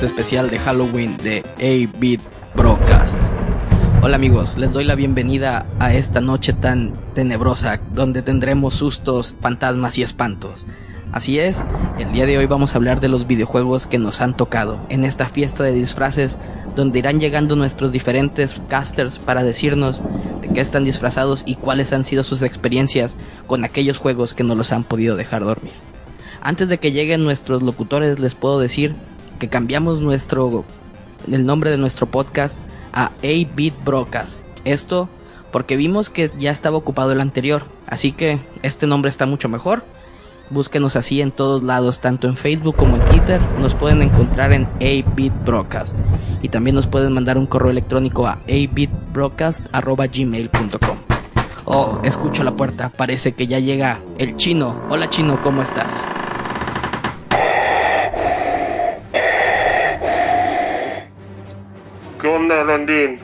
este especial de Halloween de A-Beat Broadcast. Hola amigos, les doy la bienvenida a esta noche tan tenebrosa donde tendremos sustos, fantasmas y espantos. Así es, el día de hoy vamos a hablar de los videojuegos que nos han tocado en esta fiesta de disfraces donde irán llegando nuestros diferentes casters para decirnos de qué están disfrazados y cuáles han sido sus experiencias con aquellos juegos que no los han podido dejar dormir. Antes de que lleguen nuestros locutores les puedo decir que cambiamos nuestro el nombre de nuestro podcast a A-Beat Broadcast. Esto porque vimos que ya estaba ocupado el anterior, así que este nombre está mucho mejor. Búsquenos así en todos lados, tanto en Facebook como en Twitter. Nos pueden encontrar en A-Beat Broadcast. Y también nos pueden mandar un correo electrónico a abitbroadcast.gmail.com. Oh, escucho la puerta. Parece que ya llega el chino. Hola chino, ¿cómo estás? ¿Qué onda, Landín?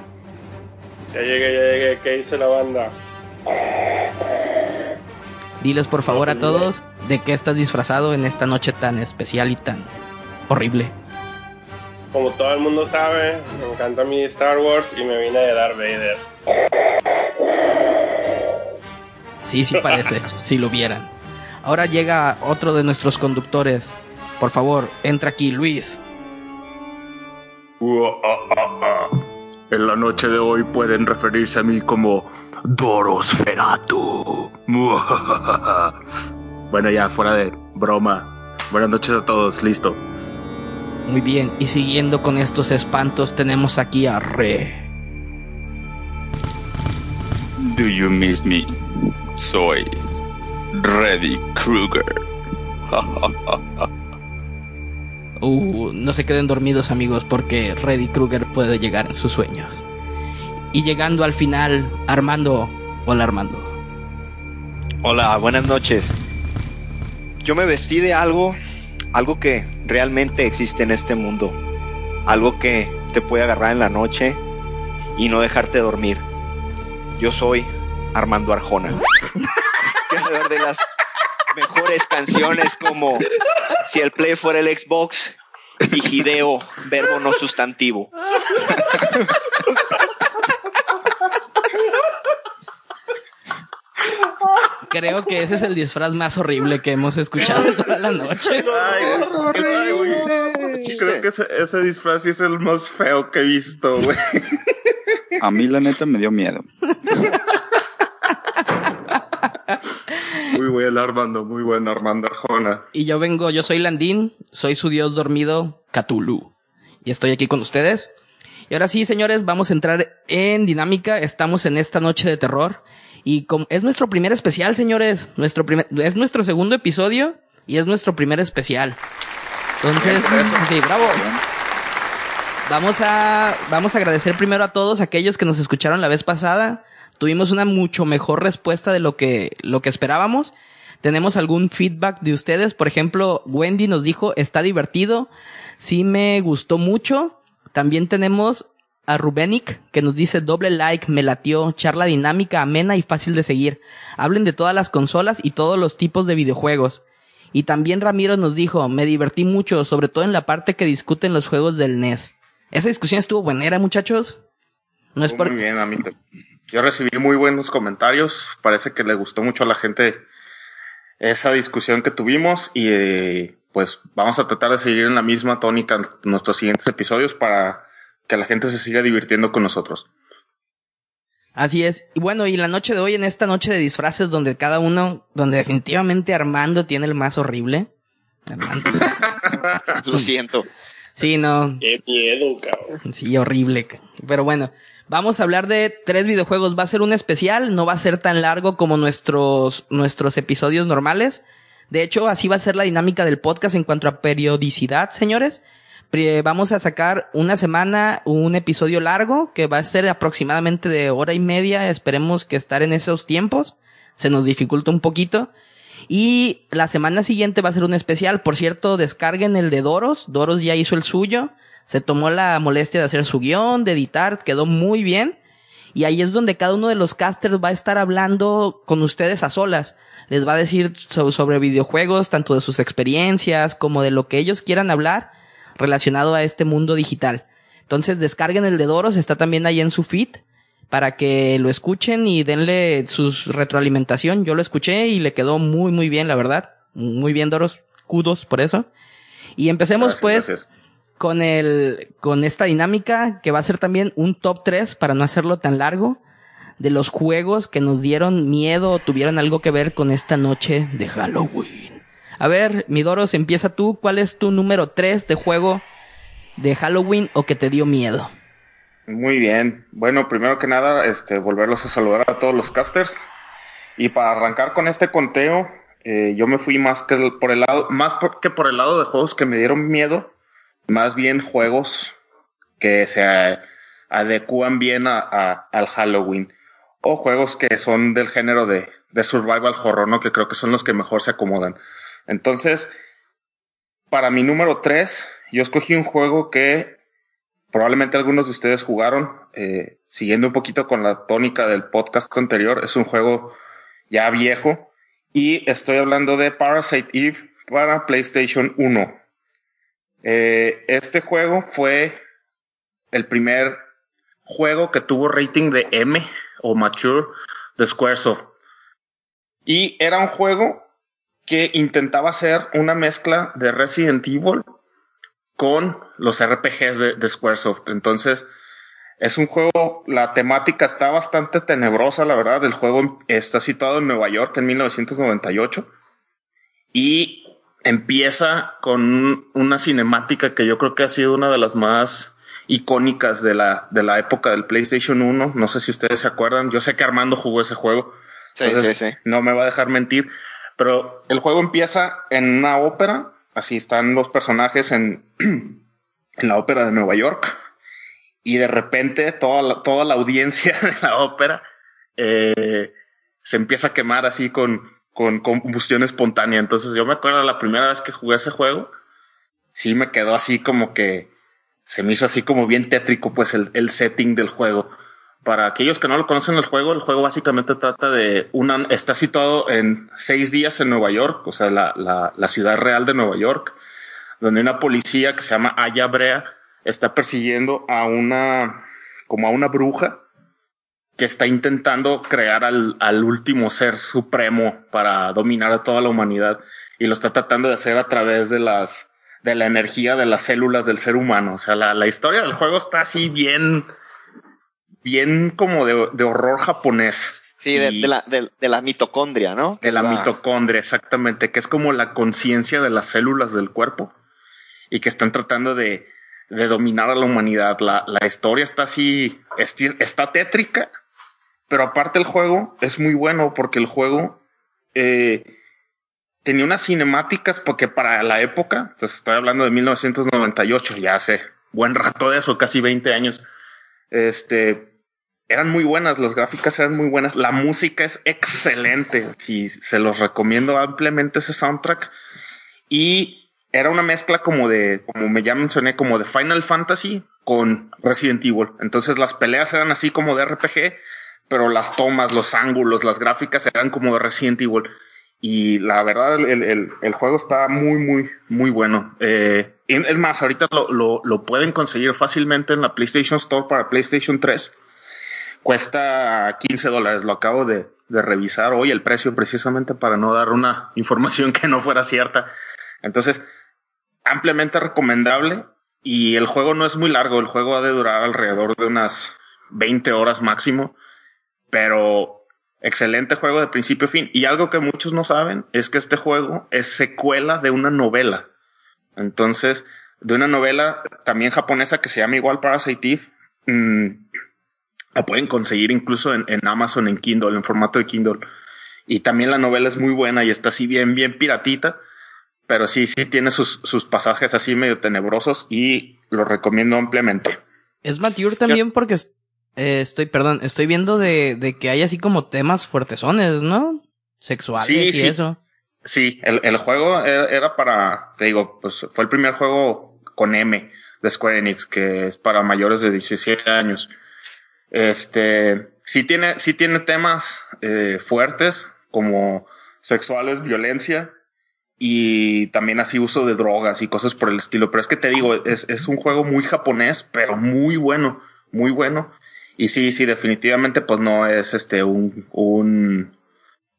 Ya llegué, ya llegué. ¿Qué dice la banda? Diles por favor a todos de qué estás disfrazado en esta noche tan especial y tan horrible. Como todo el mundo sabe, me encanta mi Star Wars y me vine de Darth Vader. Sí, sí parece, si lo vieran. Ahora llega otro de nuestros conductores. Por favor, entra aquí, Luis. En la noche de hoy pueden referirse a mí como Dorosferatu. bueno, ya fuera de broma. Buenas noches a todos, listo. Muy bien, y siguiendo con estos espantos tenemos aquí a Re. Do you miss me? Soy Reddy Krueger. Uh, no se queden dormidos amigos porque Reddy Krueger puede llegar en sus sueños. Y llegando al final, Armando. Hola Armando. Hola, buenas noches. Yo me vestí de algo, algo que realmente existe en este mundo. Algo que te puede agarrar en la noche y no dejarte dormir. Yo soy Armando Arjona. De las mejores canciones como Si el Play fuera el Xbox y Hideo, verbo no sustantivo. Creo que ese es el disfraz más horrible que hemos escuchado toda la noche. Creo que ese, ese disfraz sí es el más feo que he visto, güey. A mí la neta me dio miedo. Buen Armando, muy buen Armando Arjona. Y yo vengo, yo soy Landín, soy su dios dormido, Cthulhu. Y estoy aquí con ustedes. Y ahora sí, señores, vamos a entrar en dinámica. Estamos en esta noche de terror. Y es nuestro primer especial, señores. Nuestro primer, es nuestro segundo episodio y es nuestro primer especial. Entonces, sí, bravo. Vamos a, vamos a agradecer primero a todos aquellos que nos escucharon la vez pasada. Tuvimos una mucho mejor respuesta de lo que, lo que esperábamos. Tenemos algún feedback de ustedes. Por ejemplo, Wendy nos dijo, está divertido. Sí me gustó mucho. También tenemos a Rubenic, que nos dice doble like, me latió, charla dinámica, amena y fácil de seguir. Hablen de todas las consolas y todos los tipos de videojuegos. Y también Ramiro nos dijo, me divertí mucho, sobre todo en la parte que discuten los juegos del NES. Esa discusión estuvo buenera, muchachos. No es por... Muy bien, amigo. Yo recibí muy buenos comentarios. Parece que le gustó mucho a la gente esa discusión que tuvimos y eh, pues vamos a tratar de seguir en la misma tónica en nuestros siguientes episodios para que la gente se siga divirtiendo con nosotros. Así es. Y bueno, y la noche de hoy, en esta noche de disfraces, donde cada uno, donde definitivamente Armando tiene el más horrible. Armando. Lo siento. Sí, no. Qué miedo, cabrón. Sí, horrible. Pero bueno, vamos a hablar de tres videojuegos. Va a ser un especial, no va a ser tan largo como nuestros, nuestros episodios normales. De hecho, así va a ser la dinámica del podcast en cuanto a periodicidad, señores. Vamos a sacar una semana un episodio largo que va a ser aproximadamente de hora y media. Esperemos que estar en esos tiempos. Se nos dificulta un poquito. Y la semana siguiente va a ser un especial. Por cierto, descarguen el de Doros. Doros ya hizo el suyo. Se tomó la molestia de hacer su guion, de editar. Quedó muy bien. Y ahí es donde cada uno de los casters va a estar hablando con ustedes a solas. Les va a decir so- sobre videojuegos, tanto de sus experiencias como de lo que ellos quieran hablar. relacionado a este mundo digital. Entonces descarguen el de Doros, está también ahí en su feed para que lo escuchen y denle su retroalimentación. Yo lo escuché y le quedó muy muy bien, la verdad. Muy bien Doros, kudos por eso. Y empecemos Gracias, pues gracias. Con el con esta dinámica que va a ser también un top 3 para no hacerlo tan largo de los juegos que nos dieron miedo o tuvieron algo que ver con esta noche de Halloween. A ver, Midoros, empieza tú. ¿Cuál es tu número 3 de juego de Halloween o que te dio miedo? Muy bien. Bueno, primero que nada, este, volverlos a saludar a todos los casters. Y para arrancar con este conteo, eh, yo me fui más que por el lado, más que por el lado de juegos que me dieron miedo, más bien juegos que se adecúan bien a, a- al Halloween. O juegos que son del género de, de survival horror, ¿no? Que creo que son los que mejor se acomodan. Entonces, para mi número 3, yo escogí un juego que probablemente algunos de ustedes jugaron, eh, siguiendo un poquito con la tónica del podcast anterior, es un juego ya viejo y estoy hablando de Parasite Eve para PlayStation 1. Eh, este juego fue el primer juego que tuvo rating de M o Mature de Squaresoft. Y era un juego que intentaba hacer una mezcla de Resident Evil con los RPGs de, de Squaresoft. Entonces, es un juego, la temática está bastante tenebrosa, la verdad. El juego está situado en Nueva York en 1998 y empieza con una cinemática que yo creo que ha sido una de las más icónicas de la, de la época del PlayStation 1. No sé si ustedes se acuerdan. Yo sé que Armando jugó ese juego. Sí, Entonces, sí, sí. No me va a dejar mentir. Pero el juego empieza en una ópera. Así están los personajes en, en la ópera de Nueva York. Y de repente toda la, toda la audiencia de la ópera eh, se empieza a quemar así con, con combustión espontánea. Entonces yo me acuerdo la primera vez que jugué ese juego. Sí me quedó así como que se me hizo así como bien tétrico pues el, el setting del juego para aquellos que no lo conocen el juego, el juego básicamente trata de una, está situado en seis días en Nueva York, o sea, la, la, la ciudad real de Nueva York, donde una policía que se llama Aya Brea está persiguiendo a una, como a una bruja que está intentando crear al, al último ser supremo para dominar a toda la humanidad y lo está tratando de hacer a través de las, de la energía de las células del ser humano. O sea, la, la historia del juego está así bien, bien como de, de horror japonés. Sí, de, la, de, de la mitocondria, ¿no? de la Ah, mitocondria, exactamente, que es como la conciencia de las células del cuerpo y que están tratando de, de dominar a la humanidad. La, la historia está así, está tétrica, pero aparte el juego es muy bueno porque el juego eh, tenía unas cinemáticas porque para la época, estoy hablando de 1998, ya hace buen rato de eso, casi 20 años, este, eran muy buenas, las gráficas eran muy buenas, la música es excelente, y se los recomiendo ampliamente ese soundtrack. Y era una mezcla como de, como me ya mencioné, como de Final Fantasy con Resident Evil. Entonces las peleas eran así como de RPG, pero las tomas, los ángulos, las gráficas eran como de Resident Evil. Y la verdad, el, el, el juego está muy, muy, muy bueno. Eh, es más, ahorita lo, lo, lo pueden conseguir fácilmente en la PlayStation Store para PlayStation 3 cuesta 15 dólares. Lo acabo de, de, revisar hoy el precio precisamente para no dar una información que no fuera cierta. Entonces, ampliamente recomendable y el juego no es muy largo. El juego ha de durar alrededor de unas 20 horas máximo, pero excelente juego de principio a fin. Y algo que muchos no saben es que este juego es secuela de una novela. Entonces, de una novela también japonesa que se llama igual Parasite Eve. Mmm, la pueden conseguir incluso en, en, Amazon, en Kindle, en formato de Kindle. Y también la novela es muy buena y está así bien, bien piratita. Pero sí, sí tiene sus, sus pasajes así medio tenebrosos y lo recomiendo ampliamente. Es mature también Yo, porque eh, estoy, perdón, estoy viendo de, de, que hay así como temas fuertesones, ¿no? Sexuales sí, y sí. eso. Sí, el, el juego era, era para, te digo, pues fue el primer juego con M de Square Enix, que es para mayores de 17 años. Este, sí tiene, sí tiene temas eh, fuertes como sexuales, violencia y también así uso de drogas y cosas por el estilo. Pero es que te digo, es, es un juego muy japonés, pero muy bueno, muy bueno. Y sí, sí, definitivamente, pues no es este un, un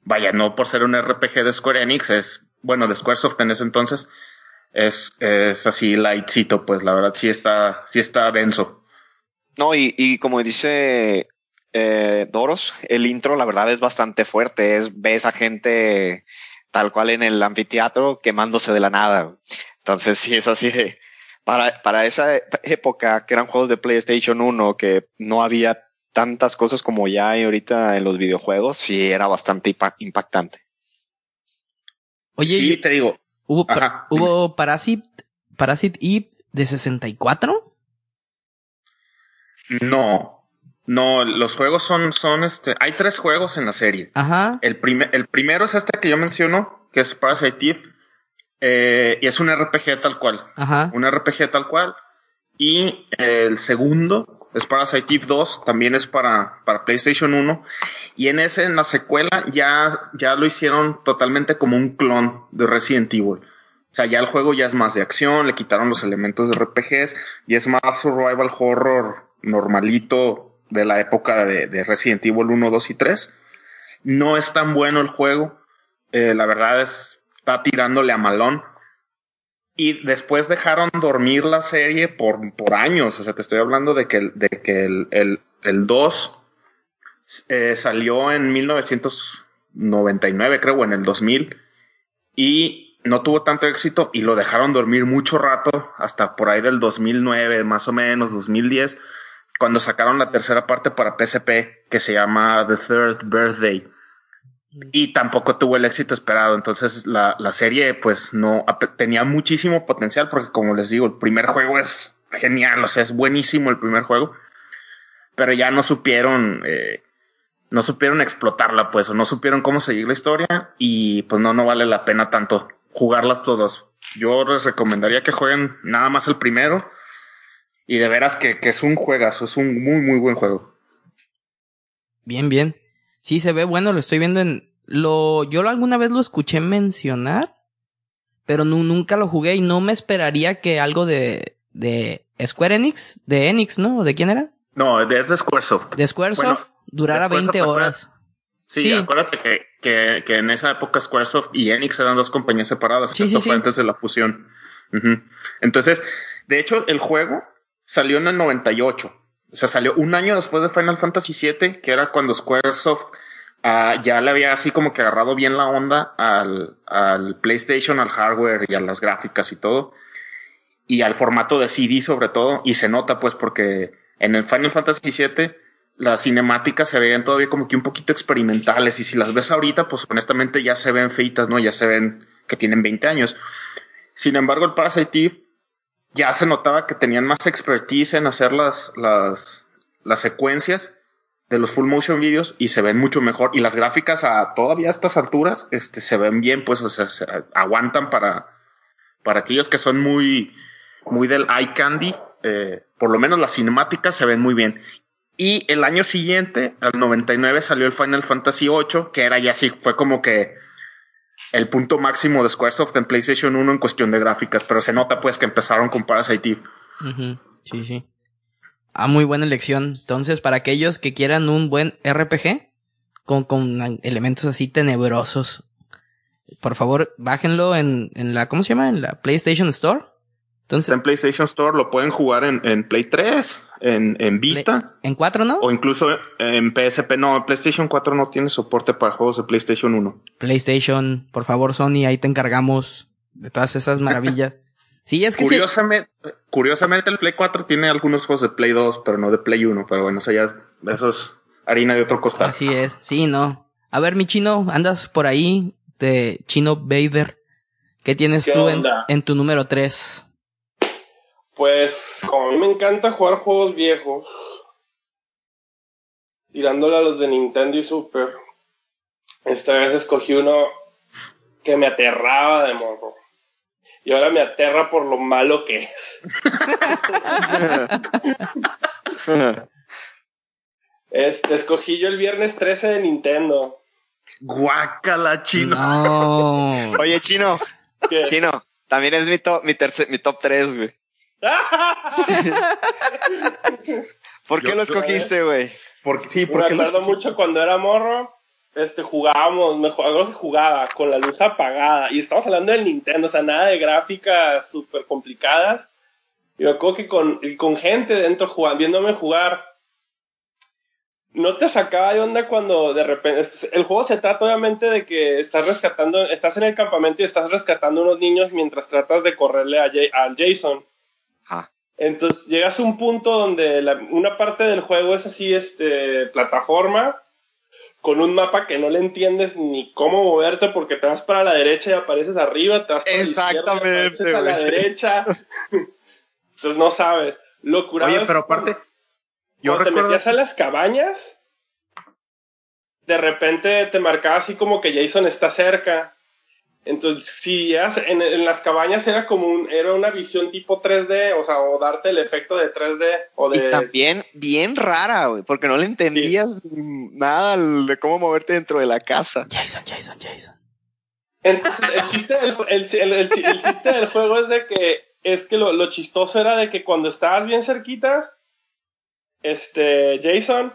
vaya, no por ser un RPG de Square Enix, es bueno de Squaresoft en ese entonces, es, es así lightcito, pues la verdad sí está, sí está denso. No, y, y como dice eh, Doros, el intro la verdad es bastante fuerte, es ves a gente tal cual en el anfiteatro quemándose de la nada. Entonces sí es así de, para, para esa época que eran juegos de PlayStation 1 que no había tantas cosas como ya hay ahorita en los videojuegos, sí era bastante impactante. Oye, sí, te digo. ¿Hubo, ¿hubo Parasit, Parasit Eve de 64? No, no, los juegos son, son este, hay tres juegos en la serie. Ajá. El, primer, el primero es este que yo menciono, que es Parasite Eve, eh, y es un RPG tal cual. Ajá. Un RPG tal cual. Y el segundo es Parasite Eve 2, también es para, para PlayStation 1. Y en ese, en la secuela, ya, ya lo hicieron totalmente como un clon de Resident Evil. O sea, ya el juego ya es más de acción, le quitaron los elementos de RPGs y es más survival horror normalito de la época de, de Resident Evil 1, 2 y 3. No es tan bueno el juego. Eh, la verdad es, está tirándole a malón. Y después dejaron dormir la serie por, por años. O sea, te estoy hablando de que, de que el, el, el 2 eh, salió en 1999, creo, o en el 2000. Y no tuvo tanto éxito y lo dejaron dormir mucho rato, hasta por ahí del 2009, más o menos, 2010, cuando sacaron la tercera parte para PSP, que se llama The Third Birthday y tampoco tuvo el éxito esperado. Entonces la, la serie pues no tenía muchísimo potencial porque como les digo, el primer juego es genial, o sea, es buenísimo el primer juego, pero ya no supieron, eh, no supieron explotarla pues o no supieron cómo seguir la historia y pues no, no vale la pena tanto jugarlas todos. Yo les recomendaría que jueguen nada más el primero y de veras que, que es un juegazo, es un muy muy buen juego. Bien, bien. Sí, se ve bueno, lo estoy viendo en... Lo, yo alguna vez lo escuché mencionar, pero nunca lo jugué y no me esperaría que algo de, de Square Enix, de Enix, ¿no? ¿De quién era? No, de, es de Squaresoft. De Squaresoft durara 20 horas. Sí, sí, acuérdate que, que, que, en esa época Squaresoft y Enix eran dos compañías separadas. Sí, sí, antes de la fusión. Uh -huh. Entonces, de hecho, el juego salió en el 98. O sea, salió un año después de Final Fantasy VII, que era cuando Squaresoft uh, ya le había así como que agarrado bien la onda al, al, PlayStation, al hardware y a las gráficas y todo. Y al formato de CD sobre todo. Y se nota pues porque en el Final Fantasy VII las cinemáticas se veían todavía como que un poquito experimentales. Y si las ves ahorita, pues honestamente ya se ven feitas, ¿no? Ya se ven que tienen 20 años. Sin embargo, el Parasite ya se notaba que tenían más expertise en hacer las, las, las secuencias de los full motion videos y se ven mucho mejor. Y las gráficas a todavía a estas alturas este, se ven bien, pues, o sea, se aguantan para, para aquellos que son muy, muy del eye candy. Eh, por lo menos las cinemáticas se ven muy bien. Y el año siguiente, al 99, salió el Final Fantasy VIII, que era ya así, fue como que el punto máximo de Squaresoft en PlayStation 1 en cuestión de gráficas, pero se nota pues que empezaron con Parasite Eve. Sí, sí. Ah, muy buena elección. Entonces, para aquellos que quieran un buen RPG con, con elementos así tenebrosos, por favor, bájenlo en, en la, ¿cómo se llama? En la PlayStation Store. Entonces, en PlayStation Store lo pueden jugar en, en Play 3, en, en Vita. ¿En 4 no? O incluso en PSP. No, PlayStation 4 no tiene soporte para juegos de PlayStation 1. PlayStation, por favor, Sony, ahí te encargamos de todas esas maravillas. sí, es que curiosamente, sí. curiosamente el Play 4 tiene algunos juegos de Play 2, pero no de Play 1. Pero bueno, eso ya es, eso es harina de otro costal. Así es, sí, no. A ver, mi chino, andas por ahí de Chino Vader. ¿Qué tienes ¿Qué tú en, en tu número 3? Pues, como a mí me encanta jugar juegos viejos, tirándole a los de Nintendo y Super, esta vez escogí uno que me aterraba de morro. Y ahora me aterra por lo malo que es. este, escogí yo el viernes 13 de Nintendo. Guácala, chino. No. Oye, chino, ¿Qué? Chino, también es mi top, mi, tercer, mi top 3, güey. ¿Por qué Yo- lo escogiste, güey? Porque, sí, Me porque acuerdo mucho cuando era morro, este, jugábamos, me acuerdo que jugaba con la luz apagada, y estamos hablando del Nintendo, o sea, nada de gráficas súper complicadas, y me acuerdo que con, con gente dentro jugando, viéndome jugar, no te sacaba de onda cuando de repente, el juego se trata obviamente de que estás rescatando, estás en el campamento y estás rescatando unos niños mientras tratas de correrle a Ja- al Jason. Ah. Entonces llegas a un punto donde la- una parte del juego es así, este, plataforma, con un mapa que no le entiendes ni cómo moverte porque te vas para la derecha y apareces arriba, te vas para la Exactamente, apareces a la derecha. Entonces no sabes. Lo curado Oye, es pero aparte, yo cuando te metías a las cabañas, de repente te marcaba así como que Jason está cerca. Entonces, si en, en las cabañas era como un, era una visión tipo 3D, o sea, o darte el efecto de 3D o Y de también bien rara, güey, porque no le entendías nada de cómo moverte dentro de la casa. Jason, Jason, Jason. Entonces, el chiste del, el, el- el chi- el chiste del juego es de que es que lo, lo chistoso era de que cuando estabas bien cerquitas, este Jason,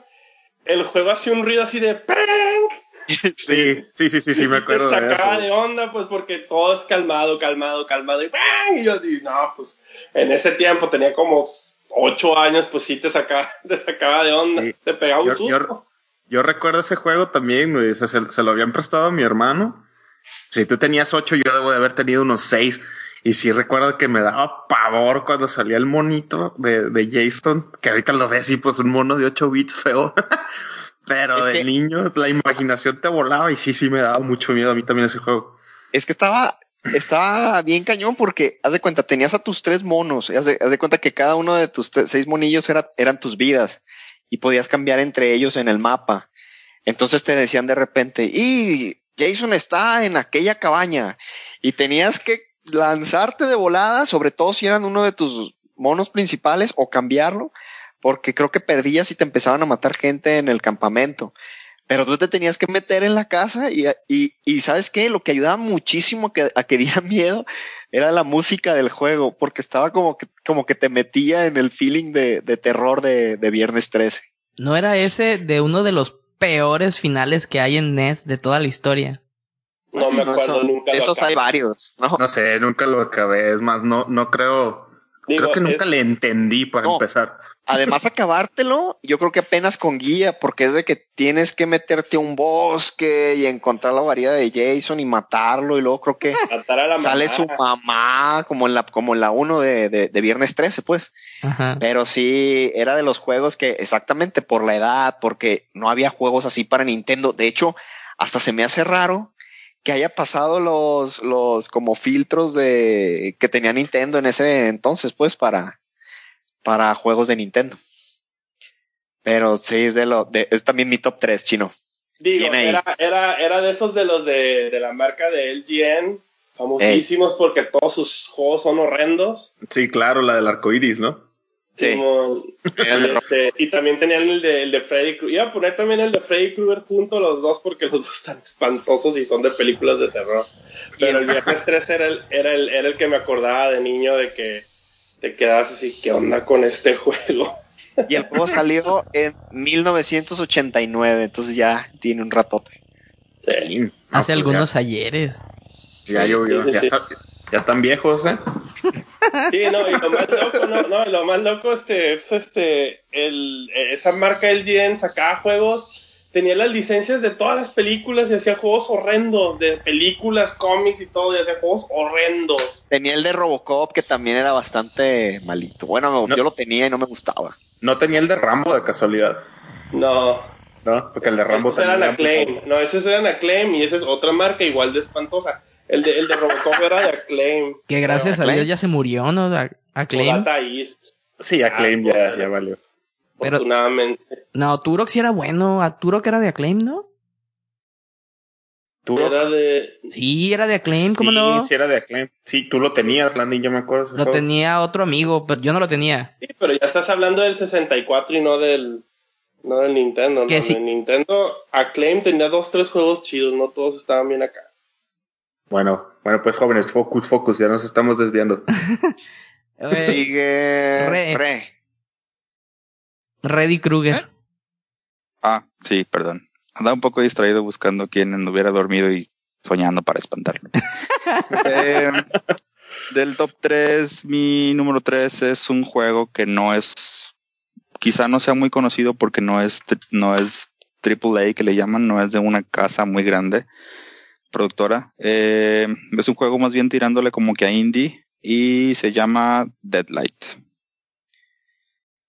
el juego hacía un ruido así de. Sí, sí, sí, sí, sí, me acuerdo te de sacaba eso. de onda, pues porque todo es calmado, calmado, calmado y ¡pang! Y yo digo, no, pues en ese tiempo tenía como ocho años, pues sí te sacaba, te sacaba de onda, Sí. te pegaba un Yo- susto. Yo recuerdo ese juego también, se, se lo habían prestado a mi hermano. Si tú tenías ocho, yo debo de haber tenido unos seis. Y sí recuerdo que me daba pavor cuando salía el monito de, de Jason, que ahorita lo ves y pues un mono de 8 bits feo. Pero Es de que- niño la imaginación te volaba y sí, sí me daba mucho miedo a mí también ese juego. Es que estaba, estaba bien cañón porque, haz de cuenta, tenías a tus tres monos, haz de, haz de cuenta que cada uno de tus seis monillos era, eran tus vidas y podías cambiar entre ellos en el mapa. Entonces te decían de repente, y Jason está en aquella cabaña y tenías que lanzarte de volada, sobre todo si eran uno de tus monos principales o cambiarlo, porque creo que perdías y te empezaban a matar gente en el campamento. Pero tú te tenías que meter en la casa y, y, y ¿sabes qué? Lo que ayudaba muchísimo a que, a que diera miedo era la música del juego, porque estaba como que, como que te metía en el feeling de, de terror de, de Viernes 13. ¿No era ese de uno de los peores finales que hay en NES de toda la historia? No me No, acuerdo eso- nunca. lo Esos hay varios, ¿no? No sé, nunca lo acabé. Es más, no, no creo. Digo, creo que nunca es- le entendí para No. empezar. Además, acabártelo, yo creo que apenas con guía, porque es de que tienes que meterte a un bosque y encontrar la variedad de Jason y matarlo, y luego creo que matar a la sale mamá. su mamá, como en la, como en la 1 de, de, de Viernes 13, pues. Ajá. Pero sí, era de los juegos que exactamente por la edad, porque no había juegos así para Nintendo. De hecho, hasta se me hace raro que haya pasado los, los como filtros de que tenía Nintendo en ese entonces, pues, para, para juegos de Nintendo. Pero sí, es de lo, de, es también mi top 3, chino. Digo, era, era, era de esos de los de, de la marca de LGN, famosísimos porque todos sus juegos son horrendos. Sí, claro, la del arco iris, ¿no? Sí. Este, y también tenían el de, el de Freddy Krueger. Iba a poner también el de Freddy Krueger junto los dos porque los dos están espantosos y son de películas de terror. Pero el viernes 3 era el, era el, era el que me acordaba de niño de que te quedas así, ¿qué onda con este juego? Y el juego salió en 1989, entonces ya tiene un ratote. Sí. Hace pues algunos ayeres. Ya, llovió. Sí, sí, ya, está- ya están viejos, ¿eh? Sí, no, y lo más loco, no, no, lo más loco este, es este, el, esa marca LGN sacaba juegos, tenía las licencias de todas las películas y hacía juegos horrendos, de películas, cómics y todo, y hacía juegos horrendos. Tenía el de Robocop que también era bastante malito. Bueno, No. yo lo tenía y no me gustaba. No tenía el de Rambo de casualidad, No, ¿no? Porque el de Rambo tenía- Acclaim, no, esos eran Acclaim y esa es otra marca igual de espantosa. El de, el de Robocop era de Acclaim. Que gracias a Acclaim. Dios ya se murió, ¿no? A, a O Claim. Data East, Sí, Acclaim Ah, ya, pues, ya valió. Pero- afortunadamente. No, Turok sí era bueno. A Turok era de Acclaim, ¿no? ¿Tú Era de... Sí, era de Acclaim, ¿cómo sí, no? sí era de Acclaim. Sí, tú lo tenías, Landy, yo me acuerdo. Lo juego. tenía otro amigo, pero yo no lo tenía. Sí, pero ya estás hablando del 64 y no del, no del Nintendo. Que ¿no? sí. El Nintendo Acclaim tenía dos, tres juegos chidos, no todos estaban bien acá. Bueno, bueno, pues jóvenes, focus, focus, ya nos estamos desviando. Eh, Sigue Re. Re. Reddy Krueger. Ah, sí, perdón. Andaba un poco distraído buscando quién hubiera dormido y soñando para espantarlo. Eh, del top 3, mi número 3 es un juego que no es, quizá no sea muy conocido porque no es, no es AAA que le llaman, no es de una casa muy grande productora. Eh, es un juego más bien tirándole como que a indie y se llama Deadlight.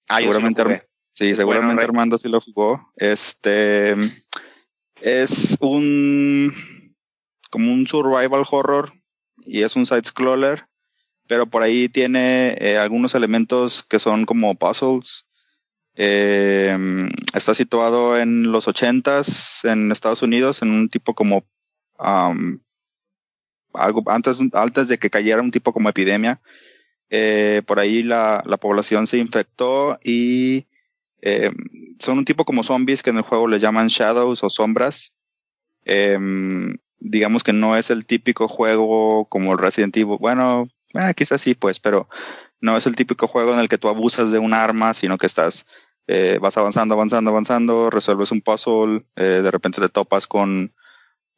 Ah, yo sí lo Seguramente. Sí, seguramente bueno. Armando sí lo jugó. Este es un como un survival horror y es un side scroller, pero por ahí tiene eh, algunos elementos que son como puzzles. Eh, está situado en los ochentas en Estados Unidos en un tipo como algo antes antes de que cayera un tipo como epidemia. Eh, por ahí la, la población se infectó y eh, son un tipo como zombies que en el juego le llaman shadows o sombras. Em, digamos que no es el típico juego como el Resident Evil. Bueno, eh, quizás sí, pues, pero no es el típico juego en el que tú abusas de un arma, sino que estás, eh, vas avanzando, avanzando, avanzando, resuelves un puzzle, de repente te topas con,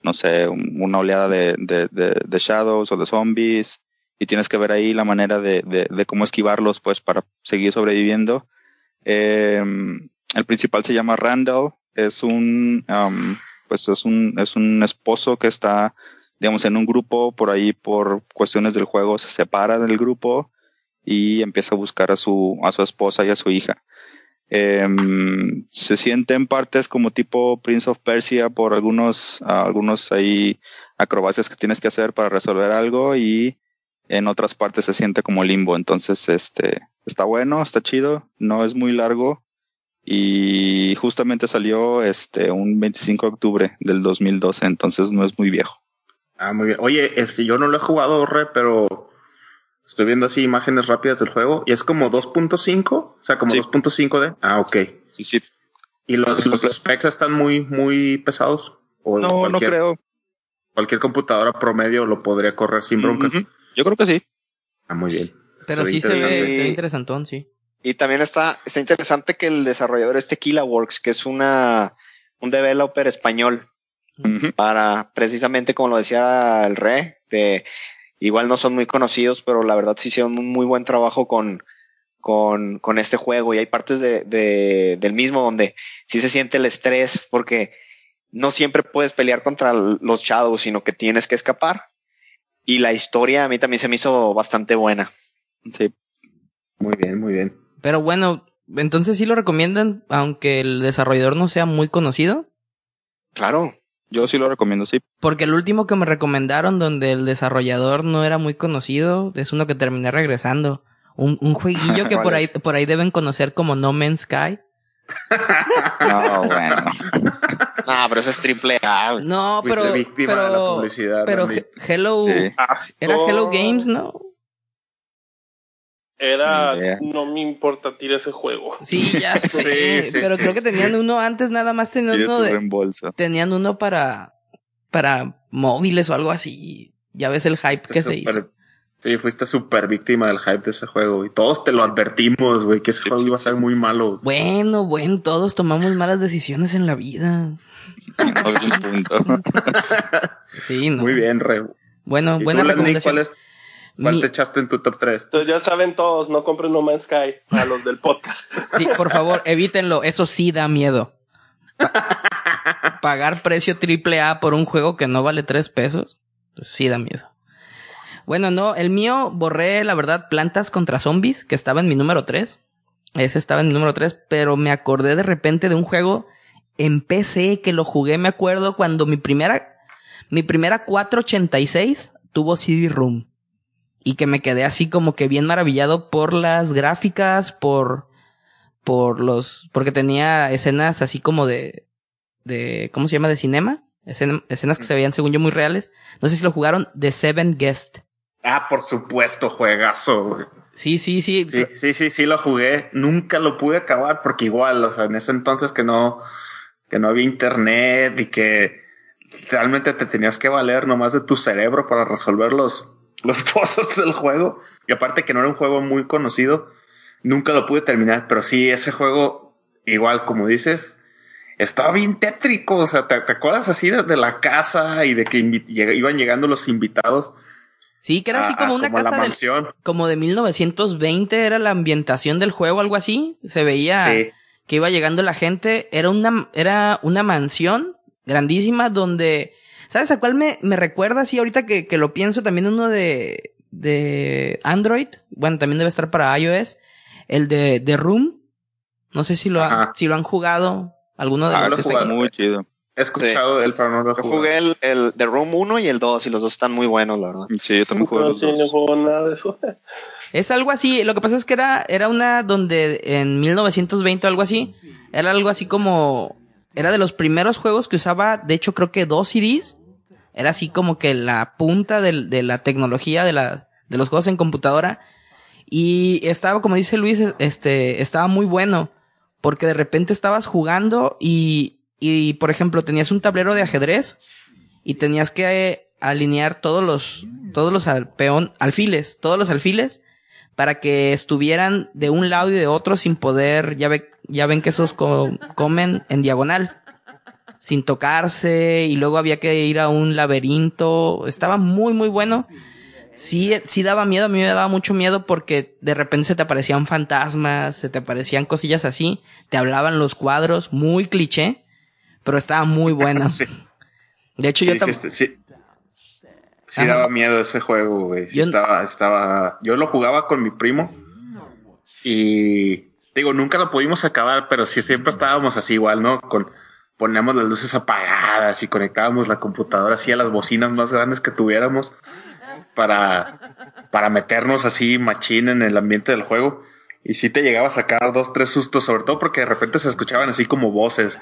no sé, un- una oleada de, de, de, de shadows o de zombies y tienes que ver ahí la manera de, cómo esquivarlos, pues, para seguir sobreviviendo. Eh, el principal se llama Randall, es un, pues es un, es un esposo que está, digamos, en un grupo, por ahí por cuestiones del juego se separa del grupo y empieza a buscar a su, a su esposa y a su hija. Em, se siente en partes como tipo Prince of Persia por algunos, algunos ahí acrobacias que tienes que hacer para resolver algo y en otras partes se siente como limbo. Entonces, este, está bueno, está chido, no es muy largo y justamente salió este un 25 de octubre del 2012, entonces no es muy viejo. Ah, muy bien. Oye, este, yo no lo he jugado, Re, pero estoy viendo así imágenes rápidas del juego y es como 2.5, o sea, como Sí. 2.5 de. Ah, ok. Sí, sí. ¿Y los, los specs están muy, muy pesados? ¿O No, no cualquier, creo. Cualquier computadora promedio lo podría correr sin broncas. Yo creo que sí. Ah, muy bien. Pero sí se ve, interesante. se ve interesantón, sí. Y también está, está interesante que el desarrollador es Tequila Works, que es una, un developer español para precisamente como lo decía el Re, de igual no son muy conocidos, pero la verdad sí hicieron un muy buen trabajo con, con, con este juego y hay partes de, de- del mismo donde sí se siente el estrés porque no siempre puedes pelear contra los shadows, sino que tienes que escapar. Y la historia a mí también se me hizo bastante buena. Sí. Muy bien, muy bien. Pero bueno, entonces sí lo recomiendan, aunque el desarrollador no sea muy conocido. Claro. Yo sí lo recomiendo, sí. Porque el último que me recomendaron donde el desarrollador no era muy conocido es uno que terminé regresando. Un, un jueguillo que ¿Cuál por ahí, es? por ahí deben conocer como No Man's Sky. No, bueno. Ah, pero eso es triple A. No, pero, víctima de la pero, publicidad, pero. He- Hello, Sí. era Hello Games, ¿no? Era, no me importa, tira ese juego. Sí, ya sé, Sí, sí, pero sí. creo que tenían uno antes, nada más tenían uno de, reembolso. tenían uno para, para móviles o algo así. Ya ves el hype que se hizo. Sí, fuiste súper víctima del hype de ese juego. Y todos te lo advertimos, güey, que ese juego iba a ser muy malo. Bueno, bueno, todos tomamos malas decisiones en la vida. Sí, no. Muy bien, Re. Bueno, ¿Y buena tú, Lenny, recomendación. ¿Cuál, es, cuál Mi- te echaste en tu top 3? Entonces ya saben todos, no compren No Man's Sky a los del podcast. Sí, por favor, evítenlo. Eso sí da miedo. Pa- pagar precio triple A por un juego que no vale tres pesos, pues sí da miedo. Bueno, no, el mío borré, la verdad, Plantas contra Zombies, que estaba en mi número 3. Ese estaba en mi número 3, pero me acordé de repente de un juego en PC que lo jugué, me acuerdo, cuando mi primera, mi primera 486 tuvo CD-ROOM. Y que me quedé así como que bien maravillado por las gráficas, por, por los, porque tenía escenas así como de, de, ¿cómo se llama? De cinema. Escena- escenas que se veían según yo muy reales. No sé si lo jugaron, The Seven Guest. Ah, por supuesto, juegazo, güey. Sí, sí, sí. Sí, sí, sí, sí lo jugué. Nunca lo pude acabar porque igual, o sea, en ese entonces que no, que no había internet y que realmente te tenías que valer nomás de tu cerebro para resolver los, los puzzles del juego. Y aparte que no era un juego muy conocido, nunca lo pude terminar, pero sí, ese juego, igual como dices, estaba bien tétrico. O sea, ¿te, acuerdas así de, la casa y de que iban llegando los invitados? Sí, que era así como una casa de, como de 1920 era la ambientación del juego, algo así. Se veía que iba llegando la gente. Era una, era una mansión grandísima donde, ¿sabes a cuál me, me recuerda así ahorita que, que lo pienso? También uno de, de Android. Bueno, también debe estar para iOS. El de, The Room. No sé si lo, si lo han jugado. Alguno de ah, los que está muy chido. He escuchado el pero no lo Yo jugué el, el The Room 1 y el 2 y los dos están muy buenos, la verdad. Sí, yo también jugué. No, sí, no juego nada de eso. Es algo así, lo que pasa es que era, era una donde en 1920 o algo así, era algo así como, era de los primeros juegos que usaba, de hecho creo que dos CDs, era así como que la punta de, la tecnología de los juegos en computadora, y estaba, como dice Luis, este, estaba muy bueno, porque de repente estabas jugando y, y por ejemplo tenías un tablero de ajedrez y tenías que eh, alinear todos los, alfiles, todos los alfiles para que estuvieran de un lado y de otro sin poder, ya, ve, ya ven que esos comen en diagonal, sin tocarse y luego había que ir a un laberinto, estaba muy muy bueno. Sí, sí daba miedo, a mí me daba mucho miedo porque de repente se te aparecían fantasmas, se te aparecían cosillas así, te hablaban los cuadros, muy cliché, pero estaba muy bueno. De hecho, yo también... Sí, daba miedo ese juego, güey. yo... estaba, estaba. Yo lo jugaba con mi primo. Y digo, nunca lo pudimos acabar, pero sí siempre estábamos así igual, ¿no? Con poníamos las luces apagadas y conectábamos la computadora así a las bocinas más grandes que tuviéramos para, para meternos así machín en el ambiente del juego. Y sí te llegaba a sacar dos, tres sustos, sobre todo porque de repente se escuchaban así como voces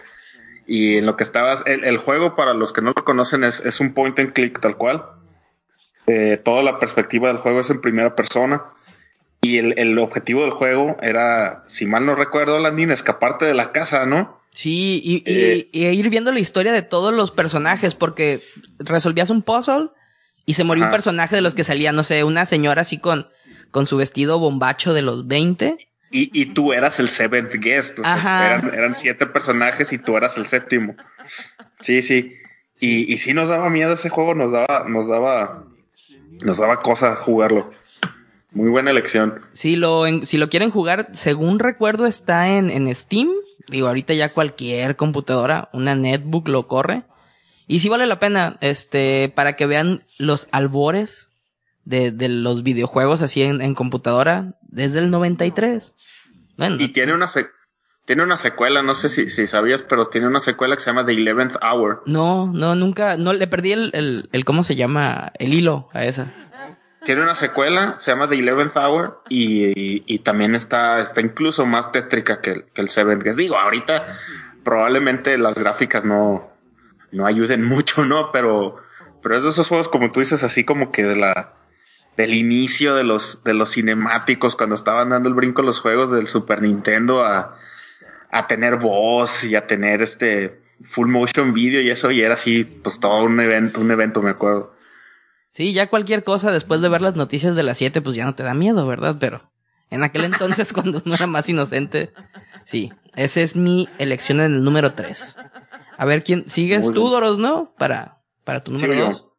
y en lo que estabas, el, juego para los que no lo conocen es, es un point and click tal cual. Eh, toda la perspectiva del juego es en primera persona. Y el, el, objetivo del juego era, si mal no recuerdo, Landín, escaparte de la casa, ¿no? Sí, y, y, eh, ir viendo la historia de todos los personajes, porque resolvías un puzzle y se moría un personaje de los que salía, no sé, una señora así con, con su vestido bombacho de los 20 y, y tú eras el seventh guest. eran, eran, siete personajes y tú eras el séptimo. Sí, sí. Y, y sí nos daba miedo ese juego, nos daba, nos daba, nos daba cosa jugarlo. Muy buena elección. Si lo, si lo quieren jugar, según recuerdo, está en, en Steam. Digo, ahorita ya cualquier computadora, una netbook lo corre. Y sí vale la pena, este, para que vean los albores de, de los videojuegos así en, en computadora desde el 93. Bueno, y tiene una, tiene una secuela, no sé si, si sabías, pero tiene una secuela que se llama The Eleventh Hour. No, no, nunca, no, le perdí el, el, el ¿cómo se llama? El hilo a esa. Tiene una secuela, se llama The Eleventh Hour y, y, también está, está incluso más tétrica que el, que el Seventh. Digo, ahorita probablemente las gráficas no, no ayuden mucho, ¿no? Pero, pero es de esos juegos, como tú dices, así como que de la, del inicio de los, de los cinemáticos, cuando estaban dando el brinco los juegos del Super Nintendo a, a tener voz y a tener este full motion video y eso, y era así, pues todo un evento, un evento, me acuerdo. Sí, ya cualquier cosa después de ver las noticias de las 7, pues ya no te da miedo, ¿verdad? Pero en aquel entonces, cuando uno era más inocente, sí, esa es mi elección en el número 3. A ver quién sigues tú, Doros, ¿no? Para, para tu número 2.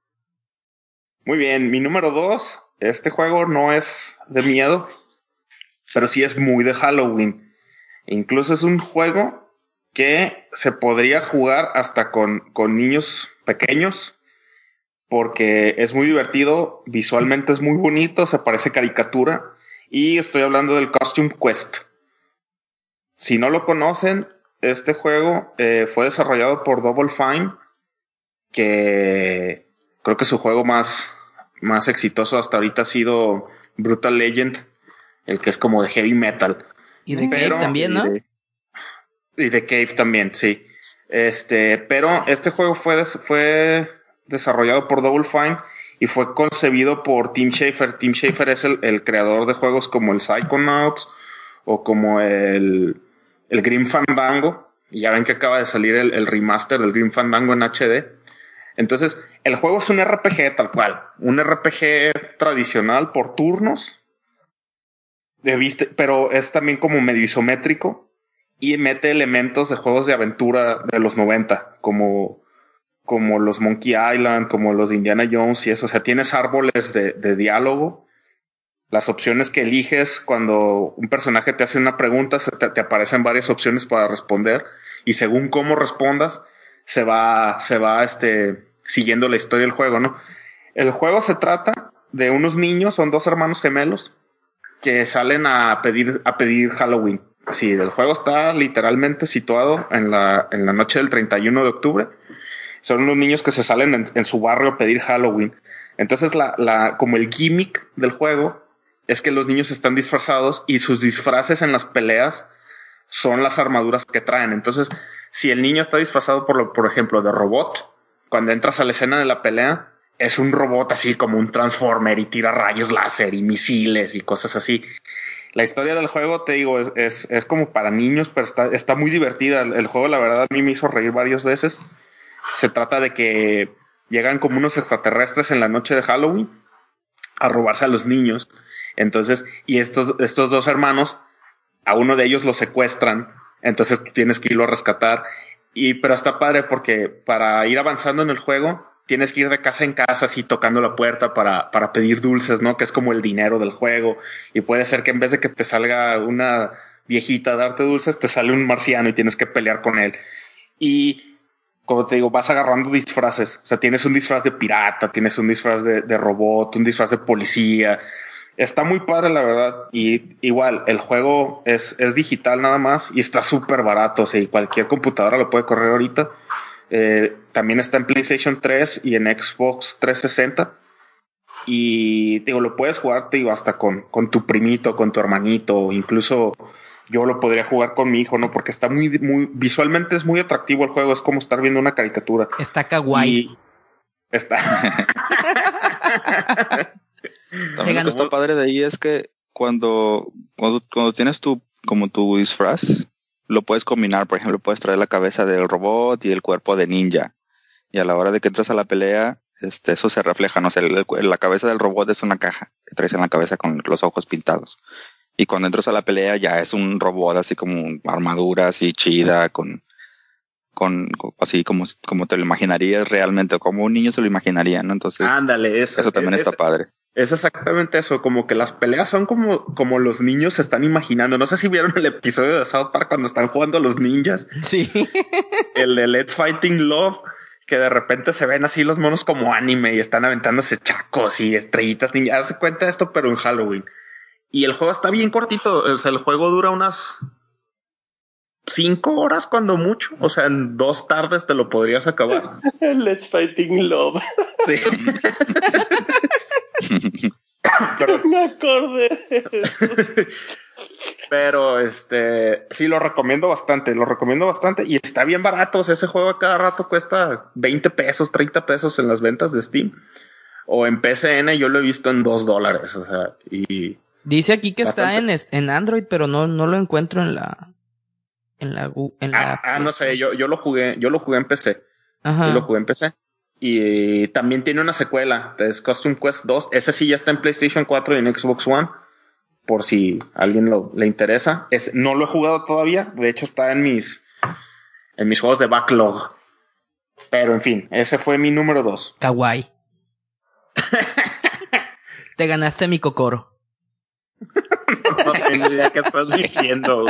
Muy bien, mi número 2 este juego no es de miedo, pero sí es muy de Halloween. Incluso es un juego que se podría jugar hasta con, con niños pequeños, porque es muy divertido, visualmente es muy bonito, se parece caricatura, y estoy hablando del Costume Quest. Si no lo conocen, este juego eh, fue desarrollado por Double Fine, que creo que su juego más, más exitoso hasta ahorita ha sido Brutal Legend, el que es como de heavy metal. Y de Cave también, ¿no? Y de, Cave también, sí. Este, pero este juego fue, fue desarrollado por Double Fine y fue concebido por Tim Schafer. Tim Schafer es el, creador de juegos como el Psychonauts o como el, el Grim Fandango. Y ya ven que acaba de salir el, el remaster del Grim Fandango en HD. Entonces, el juego es un RPG tal cual, un RPG tradicional por turnos, de viste, pero es también como medio isométrico y mete elementos de juegos de aventura de los 90, como, como los Monkey Island, como los de Indiana Jones y eso. O sea, tienes árboles de, de diálogo. Las opciones que eliges cuando un personaje te hace una pregunta, se te, te aparecen varias opciones para responder y según cómo respondas, se va, se va, este, siguiendo la historia del juego, ¿no? El juego se trata de unos niños, son dos hermanos gemelos, que salen a pedir, a pedir Halloween. Sí, el juego está literalmente situado en la, en la noche del 31 de octubre. Son unos niños que se salen en, su barrio a pedir Halloween. Entonces, la, la, como el gimmick del juego es que los niños están disfrazados y sus disfraces en las peleas son las armaduras que traen. Entonces, si el niño está disfrazado por, por ejemplo, de robot, cuando entras a la escena de la pelea, es un robot así como un transformer y tira rayos láser y misiles y cosas así. La historia del juego, te digo, es, es, como para niños, pero está, está muy divertida. El, el, juego, la verdad, a mí me hizo reír varias veces. Se trata de que llegan como unos extraterrestres en la noche de Halloween a robarse a los niños. Entonces, y estos, estos dos hermanos, a uno de ellos lo secuestran. Entonces tienes que irlo a rescatar. Y, pero está padre porque para ir avanzando en el juego, tienes que ir de casa en casa así tocando la puerta para, para pedir dulces, ¿no? Que es como el dinero del juego. Y puede ser que en vez de que te salga una viejita a darte dulces, te sale un marciano y tienes que pelear con él. Y como te digo, vas agarrando disfraces. O sea, tienes un disfraz de pirata, tienes un disfraz de, robot, un disfraz de policía. Está muy padre, la verdad. Y igual, el juego es, es digital nada más y está súper barato. O sea, y cualquier computadora lo puede correr ahorita. Eh, también está en PlayStation 3 y en Xbox 360. Y digo, lo puedes jugar, te digo, hasta con, con tu primito, con tu hermanito, incluso yo lo podría jugar con mi hijo, ¿no? Porque está muy, muy, visualmente es muy atractivo el juego, es como estar viendo una caricatura. Está kawaii. Y está. También lo que está padre de ahí es que cuando, cuando, cuando tienes tu, como tu disfraz, lo puedes combinar, por ejemplo, puedes traer la cabeza del robot y el cuerpo de ninja. Y a la hora de que entras a la pelea, este, eso se refleja, no sé, el, la cabeza del robot es una caja que traes en la cabeza con los ojos pintados. Y cuando entras a la pelea ya es un robot así como armadura así chida, con, con, así como, como te lo imaginarías realmente, como un niño se lo imaginaría, ¿no? Entonces, Ándale, eso, eso también es, está padre. Es exactamente eso, como que las peleas son como, como los niños se están imaginando. No sé si vieron el episodio de South Park cuando están jugando a los ninjas. Sí. el de Let's Fighting Love, que de repente se ven así los monos como anime y están aventándose chacos y estrellitas ninjas. Haz cuenta esto, pero en Halloween. Y el juego está bien cortito. O sea, el juego dura unas cinco horas cuando mucho. O sea, en dos tardes te lo podrías acabar. Let's Fighting Love. Sí. Pero, me acordé de eso. Pero este sí lo recomiendo bastante, lo recomiendo bastante y está bien barato. O sea, ese juego a cada rato cuesta 20 pesos, 30 pesos en las ventas de Steam. O en PCN yo lo he visto en 2 dólares. O sea, y. Dice aquí que bastante. está en, en Android, pero no, no lo encuentro en la. En la. En la ah, ah, no sé, yo, yo lo jugué, yo lo jugué en PC. Ajá. Yo lo jugué en PC. Y también tiene una secuela, es Custom Quest 2. Ese sí ya está en PlayStation 4 y en Xbox One, por si a alguien lo, le interesa. Es, no lo he jugado todavía, de hecho está en mis, en mis juegos de backlog. Pero en fin, ese fue mi número 2. Kawaii. Te ganaste mi cocoro. no tengo idea qué estás diciendo.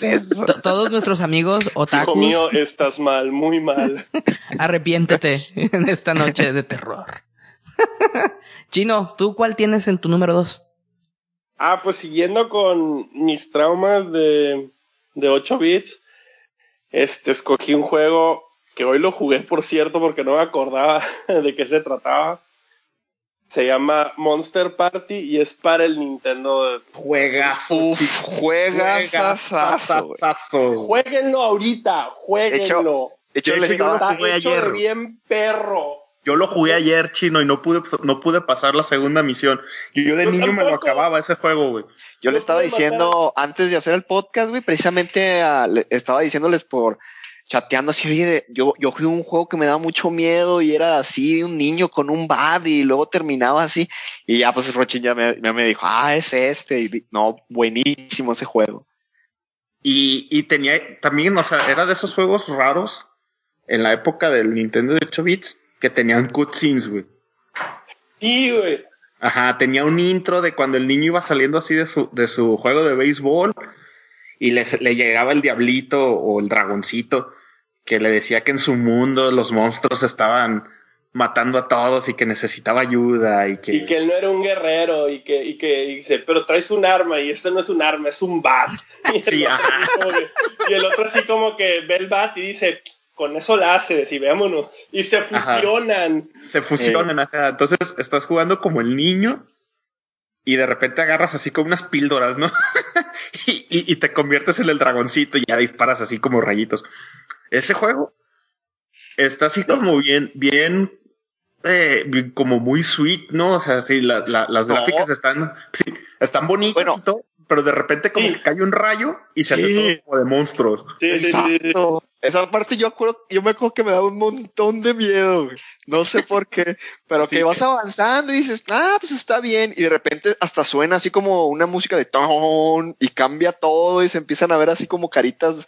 ¿Qué es eso? T Todos nuestros amigos otakus. Hijo mío, estás mal, muy mal. Arrepiéntete en esta noche de terror. Chino, ¿tú cuál tienes en tu número dos? Ah, pues siguiendo con mis traumas de, de 8 bits, este, escogí un juego que hoy lo jugué, por cierto, porque no me acordaba de qué se trataba. Se llama Monster Party y es para el Nintendo. Juegas. Uf, juegas Jueguenlo ahorita, jueguenlo. De hecho, de hecho, de le estaba, está hecho ayer. bien perro. Yo lo jugué ayer, chino, y no pude, no pude pasar la segunda misión. Y yo de Yo niño me lo acababa ese juego, güey. Yo le estaba diciendo antes de hacer el podcast, güey, precisamente a- le- estaba diciéndoles por chateando así, oye, yo, yo jugué un juego que me daba mucho miedo y era así, un niño con un bad y luego terminaba así. Y ya pues Rochin ya me, ya me dijo, ah, es este. Y no, buenísimo ese juego. Y, y tenía también, o sea, era de esos juegos raros en la época del Nintendo de 8 bits que tenían cutscenes, güey. Sí, güey. Ajá, tenía un intro de cuando el niño iba saliendo así de su, de su juego de béisbol y le, le llegaba el diablito o el dragoncito que le decía que en su mundo los monstruos estaban matando a todos y que necesitaba ayuda y que... Y que él no era un guerrero y que, y que y dice, pero traes un arma y este no es un arma, es un bat. Y, Sí, el, otro como que- y el otro así como que ve el bat y dice, con eso la haces y veámonos. Y se fusionan. se fusionan, ajá. Entonces estás jugando como el niño y de repente agarras así como unas píldoras, ¿no? y, y- y te conviertes en el dragoncito y ya disparas así como rayitos. Ese juego está así como bien, bien, eh, bien como muy sweet, ¿no? O sea, sí, la- la- las No. gráficas están, sí, están bonitas Bueno. y todo, pero de repente como Sí. que cae un rayo y se Sí. hace todo como de monstruos. Sí, sí, sí, sí. Exacto. Esa parte yo acuerdo, yo me acuerdo que me daba un montón de miedo, güey. No sé por qué, pero Sí. que vas avanzando y dices, ah, pues está bien. Y de repente hasta suena así como una música de ton y cambia todo y se empiezan a ver así como caritas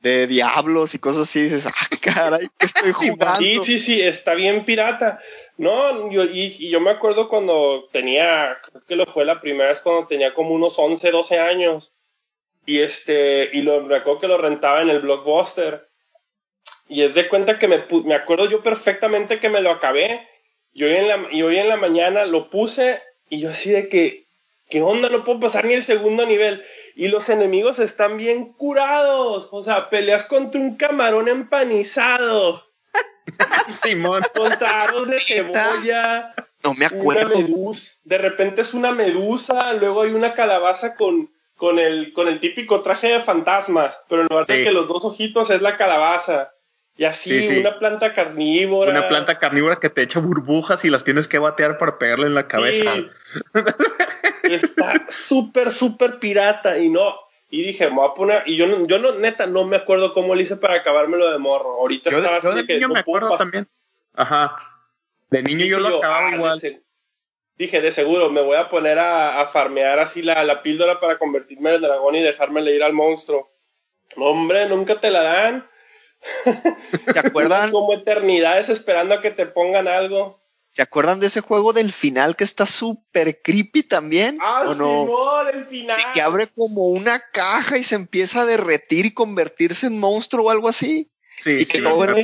de diablos y cosas así. Y dices, ah, caray, ¿qué estoy jugando? Sí, sí, sí, está bien pirata. No, yo, y, y yo me acuerdo cuando tenía, creo que lo fue la primera vez cuando tenía como unos 11, 12 años. Y este, y lo, me acuerdo que lo rentaba en el Blockbuster. Y es de cuenta que me, me acuerdo yo perfectamente que me lo acabé. Y hoy en la, y hoy en la mañana lo puse y yo así de que, ¿qué onda? No puedo pasar ni el segundo nivel. Y los enemigos están bien curados. O sea, peleas contra un camarón empanizado Simón. contra aros de cebolla, No me una acuerdo. medusa, de repente es una medusa, luego hay una calabaza con, con, el, con el típico traje de fantasma, pero en lugar de que los dos ojitos es la calabaza. Y así, Sí, sí. una planta carnívora. Una planta carnívora que te echa burbujas y las tienes que batear para pegarle en la cabeza. Está súper, súper pirata y no. Y dije, me voy a poner. Y yo, no, yo no, neta, no me acuerdo cómo le hice para acabármelo de morro. Ahorita Yo, de- estaba yo así de de que niño no me acuerdo pasar. también. Ajá. De niño yo lo acababa ah, de igual. se- Dije, de seguro, me voy a poner a, a farmear así la, la píldora para convertirme en el dragón y dejármele ir al monstruo. No, hombre, nunca te la dan. ¿Se acuerdan? Como eternidades esperando a que te pongan algo. ¿Se acuerdan de ese juego del final que está súper creepy también? Ah, ¿O sí, no? no, del final. Y que abre como una caja y se empieza a derretir y convertirse en monstruo o algo así. Sí, y que sí, todo era,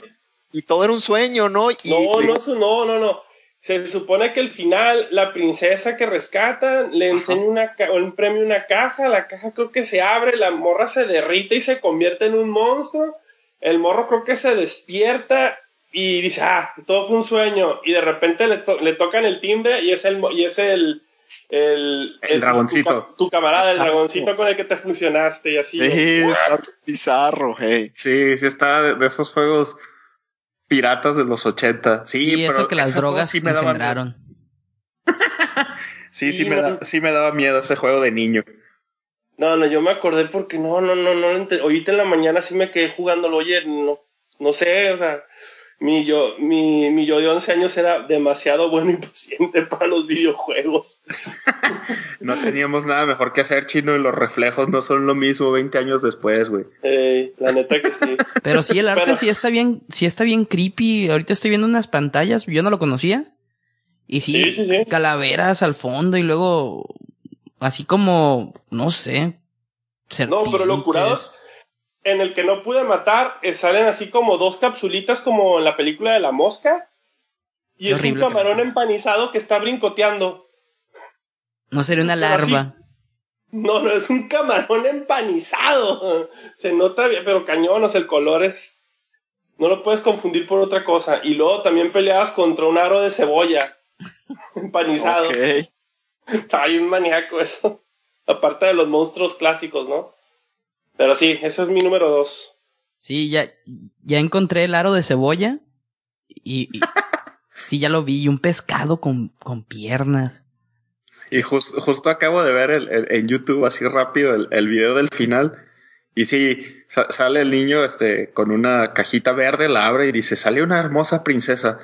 y todo era un sueño, ¿no? Y, No, y- no, no, no, no. Se supone que el final, la princesa que rescatan le enseña una ca- un premio, una caja, la caja creo que se abre, la morra se derrite y se convierte en un monstruo, el morro creo que se despierta y dice, ah, todo fue un sueño, y de repente le, to- le tocan el timbre y es el, mo- y es el, el, El dragoncito. Tu, ca- tu camarada, Exacto. el dragoncito con el que te fusionaste y así. Sí, está bizarro, hey. Sí, sí está de, de esos juegos piratas de los 80. Sí, Sí, eso pero que las drogas sí me daba miedo. engendraron. Sí, sí, Sí, me no. da- sí me daba miedo ese juego de niño. No, no, yo me acordé porque no, no, no, no, ahorita en la mañana sí me quedé jugándolo, oye, no, no sé, o sea, mi yo, mi, mi yo de 11 años era demasiado bueno y paciente para los videojuegos. No teníamos nada mejor que hacer, chino, y los reflejos no son lo mismo 20 años después, güey. Eh, la neta que sí. Pero sí, el arte sí está bien, sí está bien creepy. Ahorita estoy viendo unas pantallas, yo no lo conocía. Y sí, Sí, sí, sí. calaveras al fondo y luego así como, no sé. No, pero lo serpientes. En el que no pude matar, eh, salen así como dos capsulitas como en la película de la mosca. Y Qué es un camarón película. empanizado que está brincoteando. No sería una así- larva. No, no, es un camarón empanizado. Se nota bien, pero cañón, o sea, el color es. No lo puedes confundir por otra cosa. Y luego también peleabas contra un aro de cebolla empanizado. Ok. Está bien maníaco eso. Aparte de los monstruos clásicos, ¿no? Pero sí, eso es mi número dos. Sí, ya, ya encontré el aro de cebolla. Y, y- sí, ya lo vi. Y un pescado con, con piernas. Y jus- justo acabo de ver el, el- en YouTube así rápido el, el video del final. Y sí, sa- sale el niño este, con una cajita verde, la abre y dice, sale una hermosa princesa.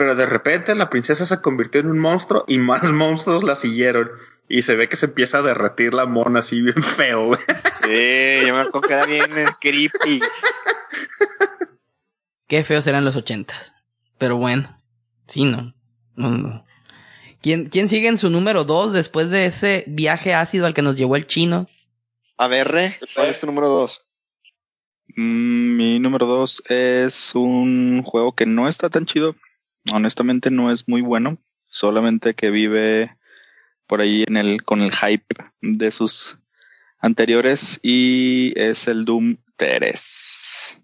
Pero de repente la princesa se convirtió en un monstruo y más monstruos la siguieron. Y se ve que se empieza a derretir la mona así bien feo, güey. Sí, yo me acuerdo que era bien eh, creepy. Qué feos eran los ochentas. Pero bueno, sí, no. no, no. ¿Quién, ¿Quién sigue en su número dos después de ese viaje ácido al que nos llevó el chino? A ver, Re, ¿cuál es tu número dos? Mm, Mi número dos es un juego que no está tan chido. Honestamente no es muy bueno. Solamente que vive por ahí en el, con el hype de sus anteriores. Y es el Doom 3.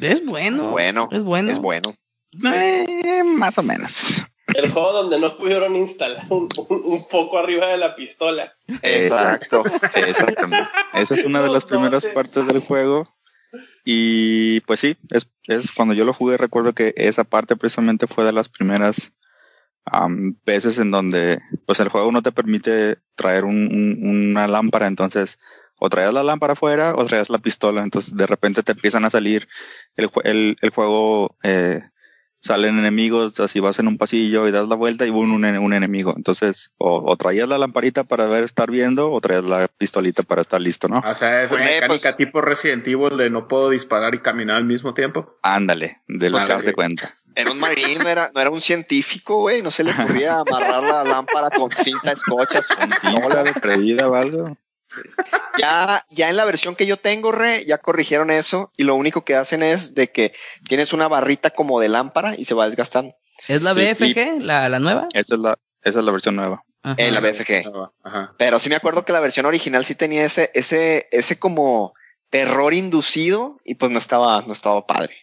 Es bueno. Bueno, Es bueno. Es bueno. Eh, más o menos. El juego donde no pudieron instalar un, un- un foco arriba de la pistola. Exacto. Exactamente. Esa es una de las primeras partes del juego. Y pues sí, es, es cuando yo lo jugué, recuerdo que esa parte precisamente fue de las primeras am, veces en donde pues el juego no te permite traer un- un- una lámpara, entonces o traías la lámpara afuera o traías la pistola, entonces de repente te empiezan a salir el, el, el juego eh, salen enemigos, así vas en un pasillo y das la vuelta y un, un, ene- un enemigo. Entonces, o, o traías la lamparita para ver estar viendo, o traías la pistolita para estar listo, ¿no? O sea, es mecánica pues- tipo Resident Evil de no puedo disparar y caminar al mismo tiempo. Ándale, de Pues, darte sí. cuenta. Era un marín, no era, no era un científico, güey. No se le ocurría amarrar la lámpara con cinta escochas. Con Cinta de previda o algo. Ya, ya en la versión que yo tengo, Re, ya corrigieron eso y lo único que hacen es de que tienes una barrita como de lámpara y se va desgastando ¿Es la BFG, la, la nueva? Esa es la, esa es la versión nueva. Ajá. en la BFG. Ajá. Pero sí me acuerdo que la versión original sí tenía ese, ese, ese como terror inducido y pues no estaba, no estaba padre.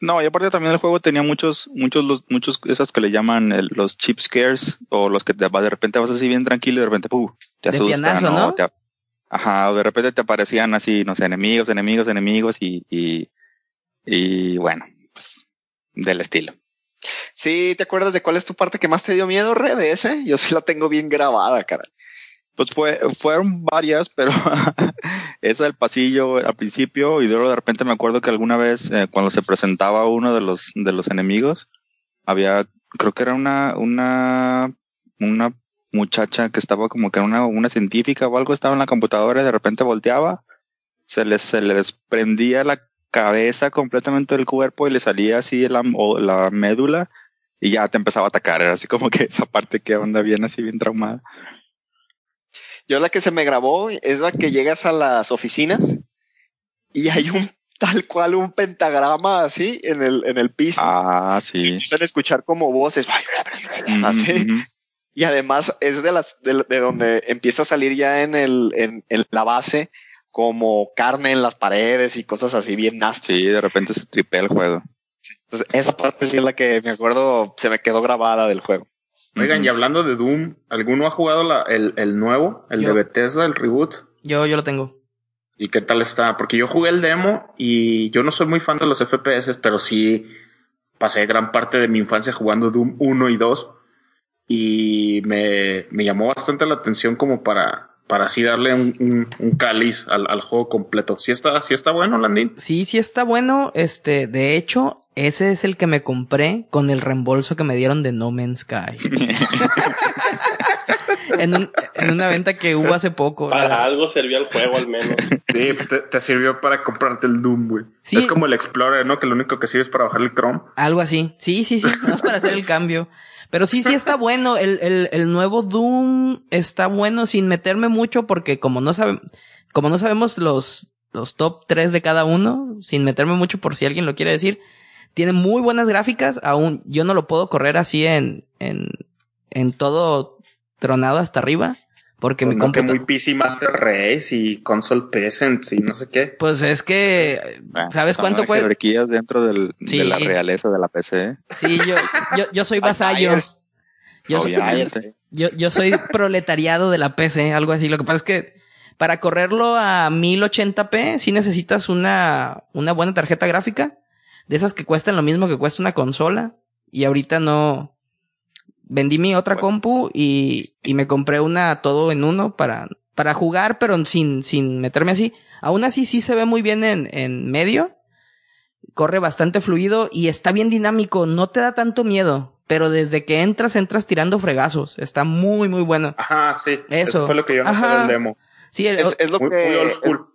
No, y aparte también el juego tenía muchos, muchos, los, muchos, esas que le llaman el- los chip scares, o los que te, de repente vas así bien tranquilo y de repente, ¡puh! te De asustan, pianazo, ¿no? o te- ajá, o de repente te aparecían así, no sé, enemigos, enemigos, enemigos, y, y, y bueno, pues, del estilo. Sí, ¿te acuerdas de cuál es tu parte que más te dio miedo, Re, de ese? Yo sí la tengo bien grabada, cara. Pues fue, fueron varias, pero esa del pasillo al principio y luego de repente me acuerdo que alguna vez eh, cuando se presentaba uno de los de los enemigos había creo que era una una una muchacha que estaba como que una una científica o algo estaba en la computadora y de repente volteaba se les se le desprendía la cabeza completamente del cuerpo y le salía así la, la médula y ya te empezaba a atacar. Era así como que esa parte que anda bien así bien traumada Yo la que se me grabó es la que llegas a las oficinas y hay un tal cual un pentagrama así en el, en el piso. ah Se sí empiezan a escuchar como voces. Así. Y además es de las de, de donde empieza a salir ya en el en, en la base como carne en las paredes y cosas así bien nasty. Sí, de repente se tripea el juego. Entonces, esa parte sí es la que me acuerdo, se me quedó grabada del juego. Oigan, y hablando de Doom, ¿alguno ha jugado la- el, el nuevo, el Yo. de Bethesda, el reboot? Yo, yo lo tengo. ¿Y qué tal está? Porque yo jugué el demo y yo no soy muy fan de los FPS, pero sí pasé gran parte de mi infancia jugando Doom 1 y 2 y me, me llamó bastante la atención como para, para así darle un, un- un cáliz al, al juego completo. ¿Sí está, sí está bueno, Landín? Sí, sí está bueno. Este, de hecho, ese es el que me compré con el reembolso que me dieron de No Man's Sky. en, un- en una venta que hubo hace poco. Para algo servía el juego al menos. Sí, te, te sirvió para comprarte el Doom, güey. Sí. Es como el Explorer, ¿no? Que lo único que sirve es para bajar el Chrome. Algo así. Sí, sí, sí. No es para hacer el cambio. Pero sí, sí está bueno. El, el, el nuevo Doom está bueno sin meterme mucho porque como no sabe, como no sabemos los, los top 3 de cada uno, sin meterme mucho por si alguien lo quiere decir, tiene muy buenas gráficas. Aún yo no lo puedo correr así en, en, en todo tronado hasta arriba. Porque mi Pues no, que computadora... muy PC Master Race y Console Peasant y no sé qué. Pues es que, Ah, ¿sabes son cuánto cuesta? jerarquías dentro del, Sí. de la realeza de la PC. Sí, yo, yo, yo soy vasallo. Yo soy, Obviamente. yo, yo soy proletariado de la PC, algo así. Lo que pasa es que para correrlo a 1080p sí necesitas una, una buena tarjeta gráfica. De esas que cuestan lo mismo que cuesta una consola. Y ahorita no. Vendí mi otra Bueno. compu y, y me compré una todo en uno para, para jugar, pero sin, sin meterme así. Aún así sí se ve muy bien en, en medio. Corre bastante fluido y está bien dinámico. No te da tanto miedo. Pero desde que entras, entras tirando fregazos. Está muy, muy bueno. Ajá, sí. Eso. fue lo que yo noté del demo. Sí, el- Es, es lo Muy, que, muy old school.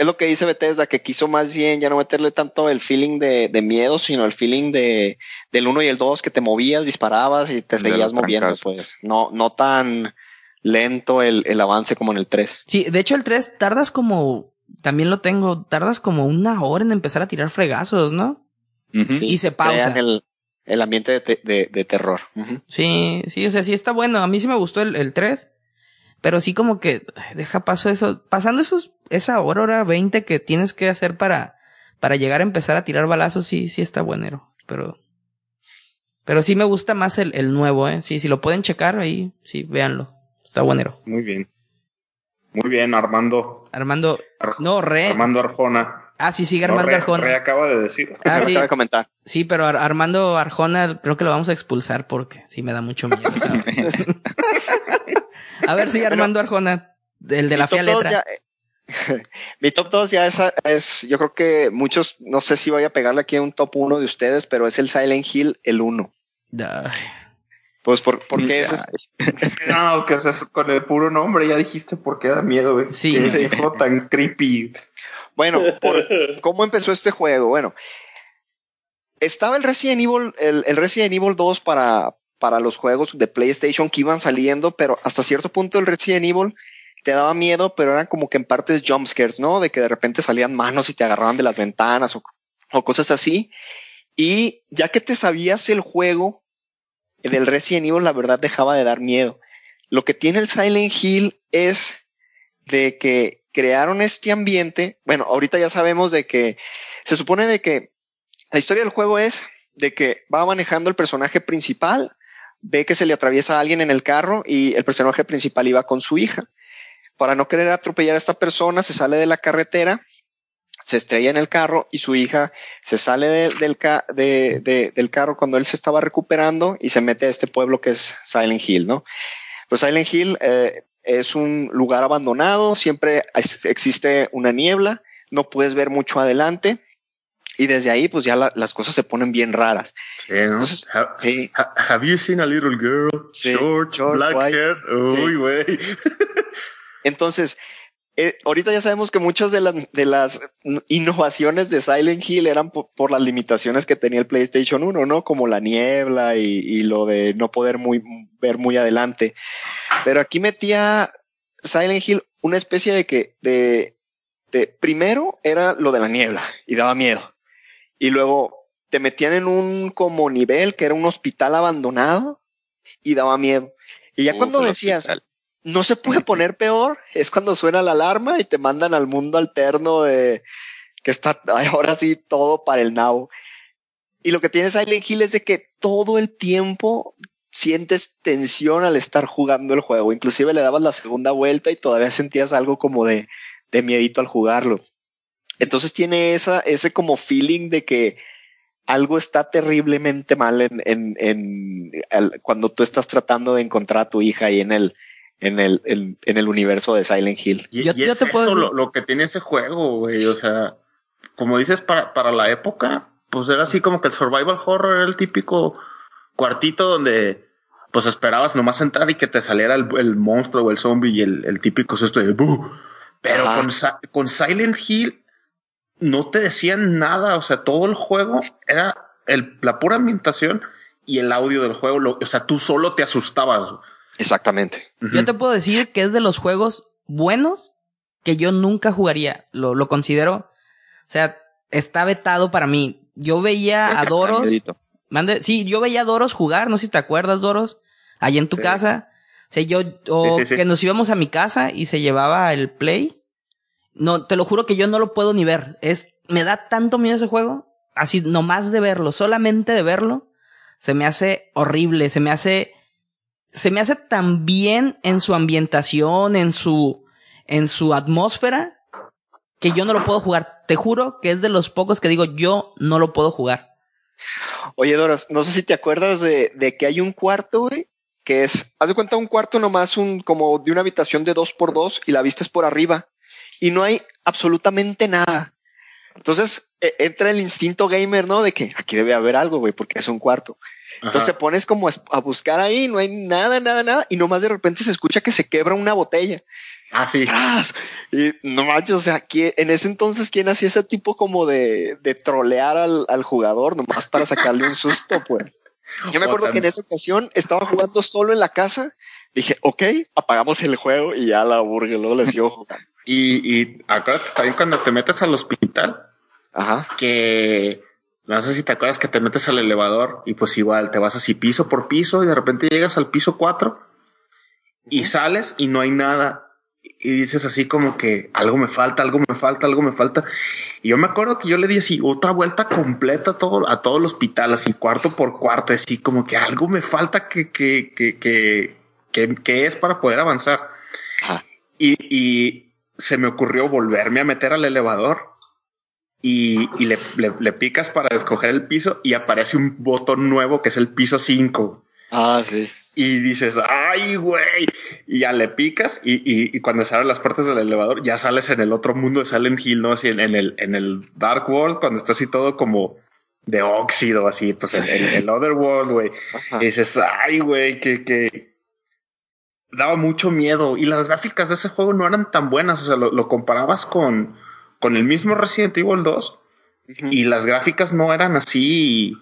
Es lo que dice Bethesda, que quiso más bien ya no meterle tanto el feeling de, de miedo, sino el feeling de del uno y el dos, que te movías, disparabas y te De seguías moviendo, trancazos. pues. No, no tan lento el, el avance como en el 3. sí, de hecho el 3 tardas como, también lo tengo, tardas como una hora en empezar a tirar fregazos, ¿no? Ujú. Y se pausa. Crean el, el ambiente de, te- de, de terror. Sí, sí, o sea, sí está bueno. A mí sí me gustó el, el 3. Pero sí como que deja paso eso. Pasando esos, esa hora, hora 20 que tienes que hacer para, para llegar a empezar a tirar balazos, sí, sí está buenero. Pero, pero sí me gusta más el, el nuevo, eh. Sí, si lo pueden checar ahí, sí, véanlo. Está buenero. Muy bien. Muy bien, Armando. Armando, Ar- no, Re. Armando Arjona. Ah, sí, sigue No, Armando Re- Arjona. Re acaba de decir. Ah, sí, acabo de comentar. sí, pero Ar- Armando Arjona creo que lo vamos a expulsar porque sí me da mucho miedo. ¿sabes? a ver, sí, Armando Arjona, el de la fea letra. ya- eh, Mi top 2 ya es, es, yo creo que muchos, no sé si voy a pegarle aquí a un top 1 de ustedes, pero es el Silent Hill, el 1. Ay. Pues por, porque es, No, que es con el puro nombre, ya dijiste por qué da miedo, güey. Sí. Qué hijo tan creepy. Bueno, por- ¿cómo empezó este juego? Bueno, estaba el Resident Evil, el, el Resident Evil 2 para, para los juegos de PlayStation que iban saliendo, pero hasta cierto punto el Resident Evil te daba miedo, pero eran como que en partes jumpscares, ¿no? De que de repente salían manos y te agarraban de las ventanas o, cosas así. Y ya que te sabías el juego del Resident Evil, la verdad dejaba de dar miedo. Lo que tiene el Silent Hill es de que crearon este ambiente. Bueno, ahorita ya sabemos de que se supone de que la historia del juego es de que va manejando el personaje principal, ve que se le atraviesa a alguien en el carro y el personaje principal iba con su hija. Para no querer atropellar a esta persona, se sale de la carretera, se estrella en el carro y su hija se sale de- del, ca- de- de- del carro cuando él se estaba recuperando y se mete a este pueblo que es Silent Hill, ¿no? Pues Silent Hill eh, es un lugar abandonado, siempre existe una niebla, no puedes ver mucho adelante y desde ahí pues ya la- las cosas se ponen bien raras. Sí, ¿no? Entonces, Ha- sí. ha- have you seen a little girl? Sí, Short, short, black white. hair. Uy, güey. Entonces, eh, ahorita ya sabemos que muchas de las, de las innovaciones de Silent Hill eran po- por, las limitaciones que tenía el PlayStation 1, ¿no? Como la niebla y, y lo de no poder muy, ver muy adelante. Pero aquí metía Silent Hill una especie de que, de, de, primero era lo de la niebla y daba miedo. Y luego te metían en un como nivel que era un hospital abandonado y daba miedo. Y ya cuando decías, hospital. No se puede poner peor, es cuando suena la alarma y te mandan al mundo alterno de que está ahora sí todo para el nabo. Y lo que tiene Silent Hill es de que todo el tiempo sientes tensión al estar jugando el juego. Inclusive le dabas la segunda vuelta y todavía sentías algo como de, de miedito al jugarlo. Entonces tiene esa, ese como feeling de que algo está terriblemente mal en, en, en cuando tú estás tratando de encontrar a tu hija ahí en el, en el, en, en el universo de Silent Hill. Y, Yo- y es te eso lo, lo que tiene ese juego, güey. O sea, como dices, para, para la época, pues era así como que el survival horror era el típico cuartito donde pues esperabas nomás entrar y que te saliera el, el monstruo o el zombie y el, el típico susto de "Buh". Pero con, con Silent Hill no te decían nada. O sea, todo el juego era el, la pura ambientación y el audio del juego. Lo- o sea, tú solo te asustabas. Exactamente. Yo te puedo decir que es de los juegos buenos que yo nunca jugaría. Lo, lo considero. O sea, está vetado para mí. Yo veía a Doros. Mande, sí, yo veía a Doros jugar, no sé si te acuerdas, Doros, allá en tu Sí. casa. O sea, yo, o Sí, sí, sí. que nos íbamos a mi casa y se llevaba el play. No, te lo juro que yo no lo puedo ni ver. Es, me da tanto miedo ese juego. Así, nomás de verlo, solamente de verlo, se me hace horrible, se me hace, se me hace tan bien en su ambientación, en su, en su atmósfera, que yo no lo puedo jugar. Te juro que es de los pocos que digo, yo no lo puedo jugar. Oye, Doros, no sé si te acuerdas de, de que hay un cuarto, güey, que es, haz de cuenta un cuarto nomás un, como de una habitación de dos por dos y la vista es por arriba. y no hay absolutamente nada. Entonces e- entra el instinto gamer, ¿no? De que aquí debe haber algo, güey, porque es un cuarto. Entonces te pones como a, buscar ahí, no hay nada, nada, nada, y nomás de repente se escucha que se quebra una botella. Ah, sí. ¡Tras! Y no manches, o sea, ¿quién- en ese entonces, ¿quién hacía ese tipo como de, de trolear al, al jugador nomás para sacarle un susto, pues? Yo me acuerdo que en esa ocasión estaba jugando solo en la casa. Dije, ok, apagamos el juego y ya la luego sigo jugando. Y, y acuérdate también cuando te metes al hospital, Ajá. que no sé si te acuerdas que te metes al elevador y pues igual te vas así piso por piso y de repente llegas al piso 4 y sales y no hay nada. Y dices así como que algo me falta, algo me falta, algo me falta. Y yo me acuerdo que yo le di así otra vuelta completa a todo, a todo el hospital, así cuarto por cuarto, así como que algo me falta que, que, que, que, que, que es para poder avanzar. Ajá. Y, y se me ocurrió volverme a meter al elevador y, y le, le- le picas para escoger el piso y aparece un botón nuevo que es el piso 5. Ah, sí. Y dices, ay, güey. Y ya le picas y, y- y cuando se abren las puertas del elevador ya sales en el otro mundo de Silent Hill, ¿no? Así en, en el, en el Dark World, cuando está así todo como de óxido, así, pues el, el, el Other World, güey. Y dices, ay, güey, que, que daba mucho miedo. Y las gráficas de ese juego no eran tan buenas. O sea, lo, lo comparabas con, con el mismo Resident Evil 2 Ujú. y las gráficas no eran así.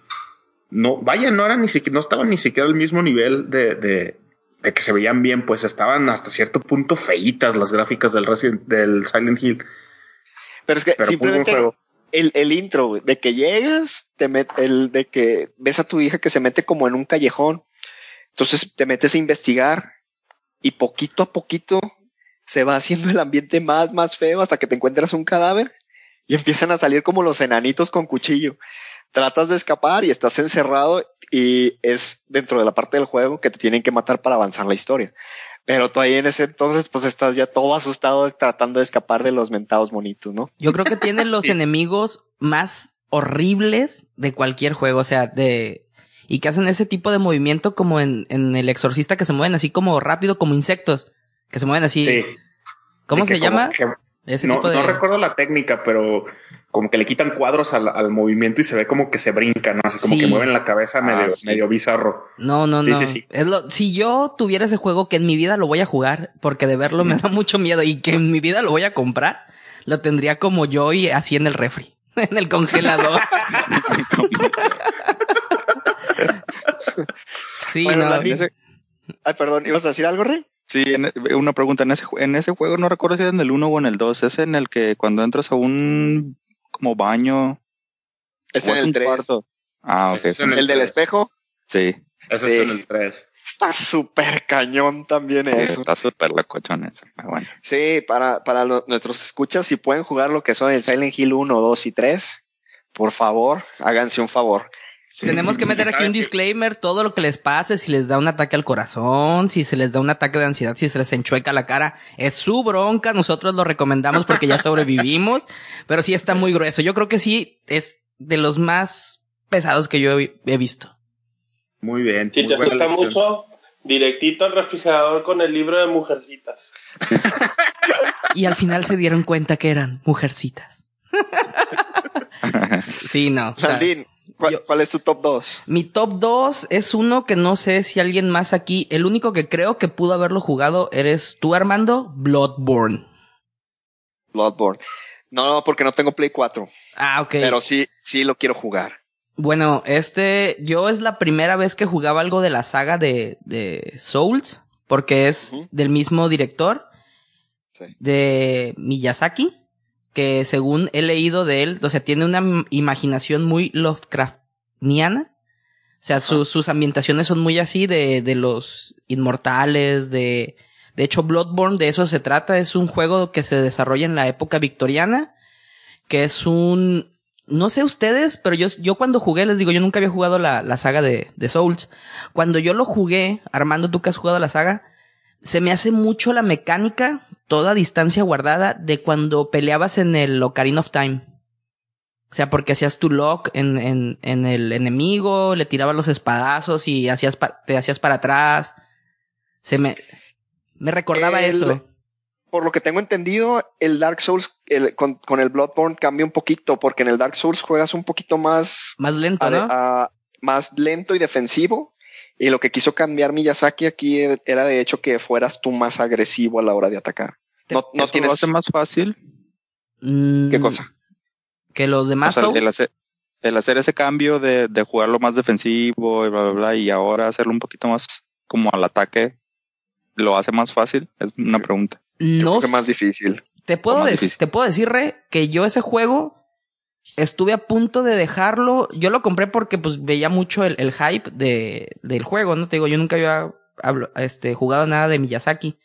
No, vaya, no eran ni siquiera, no estaban ni siquiera al mismo nivel de, de, de que se veían bien, pues estaban hasta cierto punto feitas las gráficas del Resident, del Silent Hill. Pero es que Pero simplemente el, el intro, de que llegas, te met, el de que ves a tu hija que se mete como en un callejón. Entonces te metes a investigar y poquito a poquito se va haciendo el ambiente más, más feo hasta que te encuentras un cadáver y empiezan a salir como los enanitos con cuchillo. Tratas de escapar y estás encerrado y es dentro de la parte del juego que te tienen que matar para avanzar la historia. Pero tú ahí en ese entonces pues estás ya todo asustado tratando de escapar de los mentados monitos, ¿no? Yo creo que tienen los enemigos más horribles de cualquier juego, o sea, de... Y que hacen ese tipo de movimiento como en, en El Exorcista, que se mueven así como rápido, como insectos. Que se mueven así. Sí. ¿Cómo se llama? Ese no, tipo de... no recuerdo la técnica, pero como que le quitan cuadros al, al movimiento y se ve como que se brinca, ¿no? Así como Sí. que mueven la cabeza medio, Ah, sí. medio bizarro. No, no, Sí, no. sí, sí. Es lo, si yo tuviera ese juego que en mi vida lo voy a jugar, porque de verlo me da mucho miedo y que en mi vida lo voy a comprar, lo tendría como yo y así en el refri, en el congelador. sí, Bueno, no. Ay, perdón, ¿ibas a decir algo, Rey? Sí, en- e, una pregunta. En ese, en ese juego no recuerdo si era en el 1 o en el 2. Es en el que cuando entras a un como baño. Es en el un 3. cuarto. Ah, ok. Es en El, del tres. espejo. Sí. Ese Sí. es en el 3. Está súper cañón también eso. Está súper locochón eso. Bueno. Sí, para, para lo- nuestros escuchas, si pueden jugar lo que son el Silent Hill 1, 2 y 3, por favor, háganse un favor. Tenemos que meter aquí un disclaimer, todo lo que les pase, si les da un ataque al corazón, si se les da un ataque de ansiedad, si se les enchueca la cara, es su bronca, nosotros lo recomendamos porque ya sobrevivimos, pero sí está muy grueso. Yo creo que sí es de los más pesados que yo he, he visto. Muy bien. Si muy te asusta mucho, directito al refrigerador con el libro de mujercitas. Y al final se dieron cuenta que eran mujercitas. Sí, no. o sea, Landín, ¿cuál, yo- cuál es tu top 2? Mi top 2 es uno que no sé si alguien más aquí, el único que creo que pudo haberlo jugado eres tú, Armando, Bloodborne. Bloodborne. No, no, porque no tengo Play 4, Ah, ok. pero sí, sí lo quiero jugar. Bueno, este, yo es la primera vez que jugaba algo de la saga de, de Souls, porque es del mismo director, Sí. de Miyazaki, que según he leído de él, o sea, tiene una imaginación muy Lovecraftiana. O sea, su- sus ambientaciones son muy así de, de los inmortales, de... De hecho, Bloodborne de eso se trata. Es un juego que se desarrolla en la época victoriana, que es un... No sé ustedes, pero yo, yo cuando jugué, les digo, yo nunca había jugado la, la saga de, de Souls. Cuando yo lo jugué, Armando, tú que has jugado la saga, se me hace mucho la mecánica, toda distancia guardada, de cuando peleabas en el Ocarina of Time. O sea, porque hacías tu lock en, en, en el enemigo, le tirabas los espadazos y hacías pa- te hacías para atrás. Se me, me recordaba El- eso. por lo que tengo entendido, el Dark Souls el, con, con, el Bloodborne cambia un poquito, porque en el Dark Souls juegas un poquito más... Más lento, a, ¿no? a, más lento y defensivo. Y lo que quiso cambiar Miyazaki aquí era de hecho que fueras tú más agresivo a la hora de atacar. No, no ¿Eso tienes... lo hace más fácil? Mm, ¿Qué cosa? Que los demás O sea, el, hacer, el hacer ese cambio de, de jugarlo más defensivo y bla, bla, bla, y ahora hacerlo un poquito más como al ataque, ¿lo hace más fácil? Es una pregunta. no más difícil. Te puedo, decir, difícil. te puedo decir, Re, que yo ese juego estuve a punto de dejarlo. Yo lo compré porque pues veía mucho el, el hype de, del juego, ¿no? Te digo, yo nunca había hablo- este, jugado nada de Miyazaki.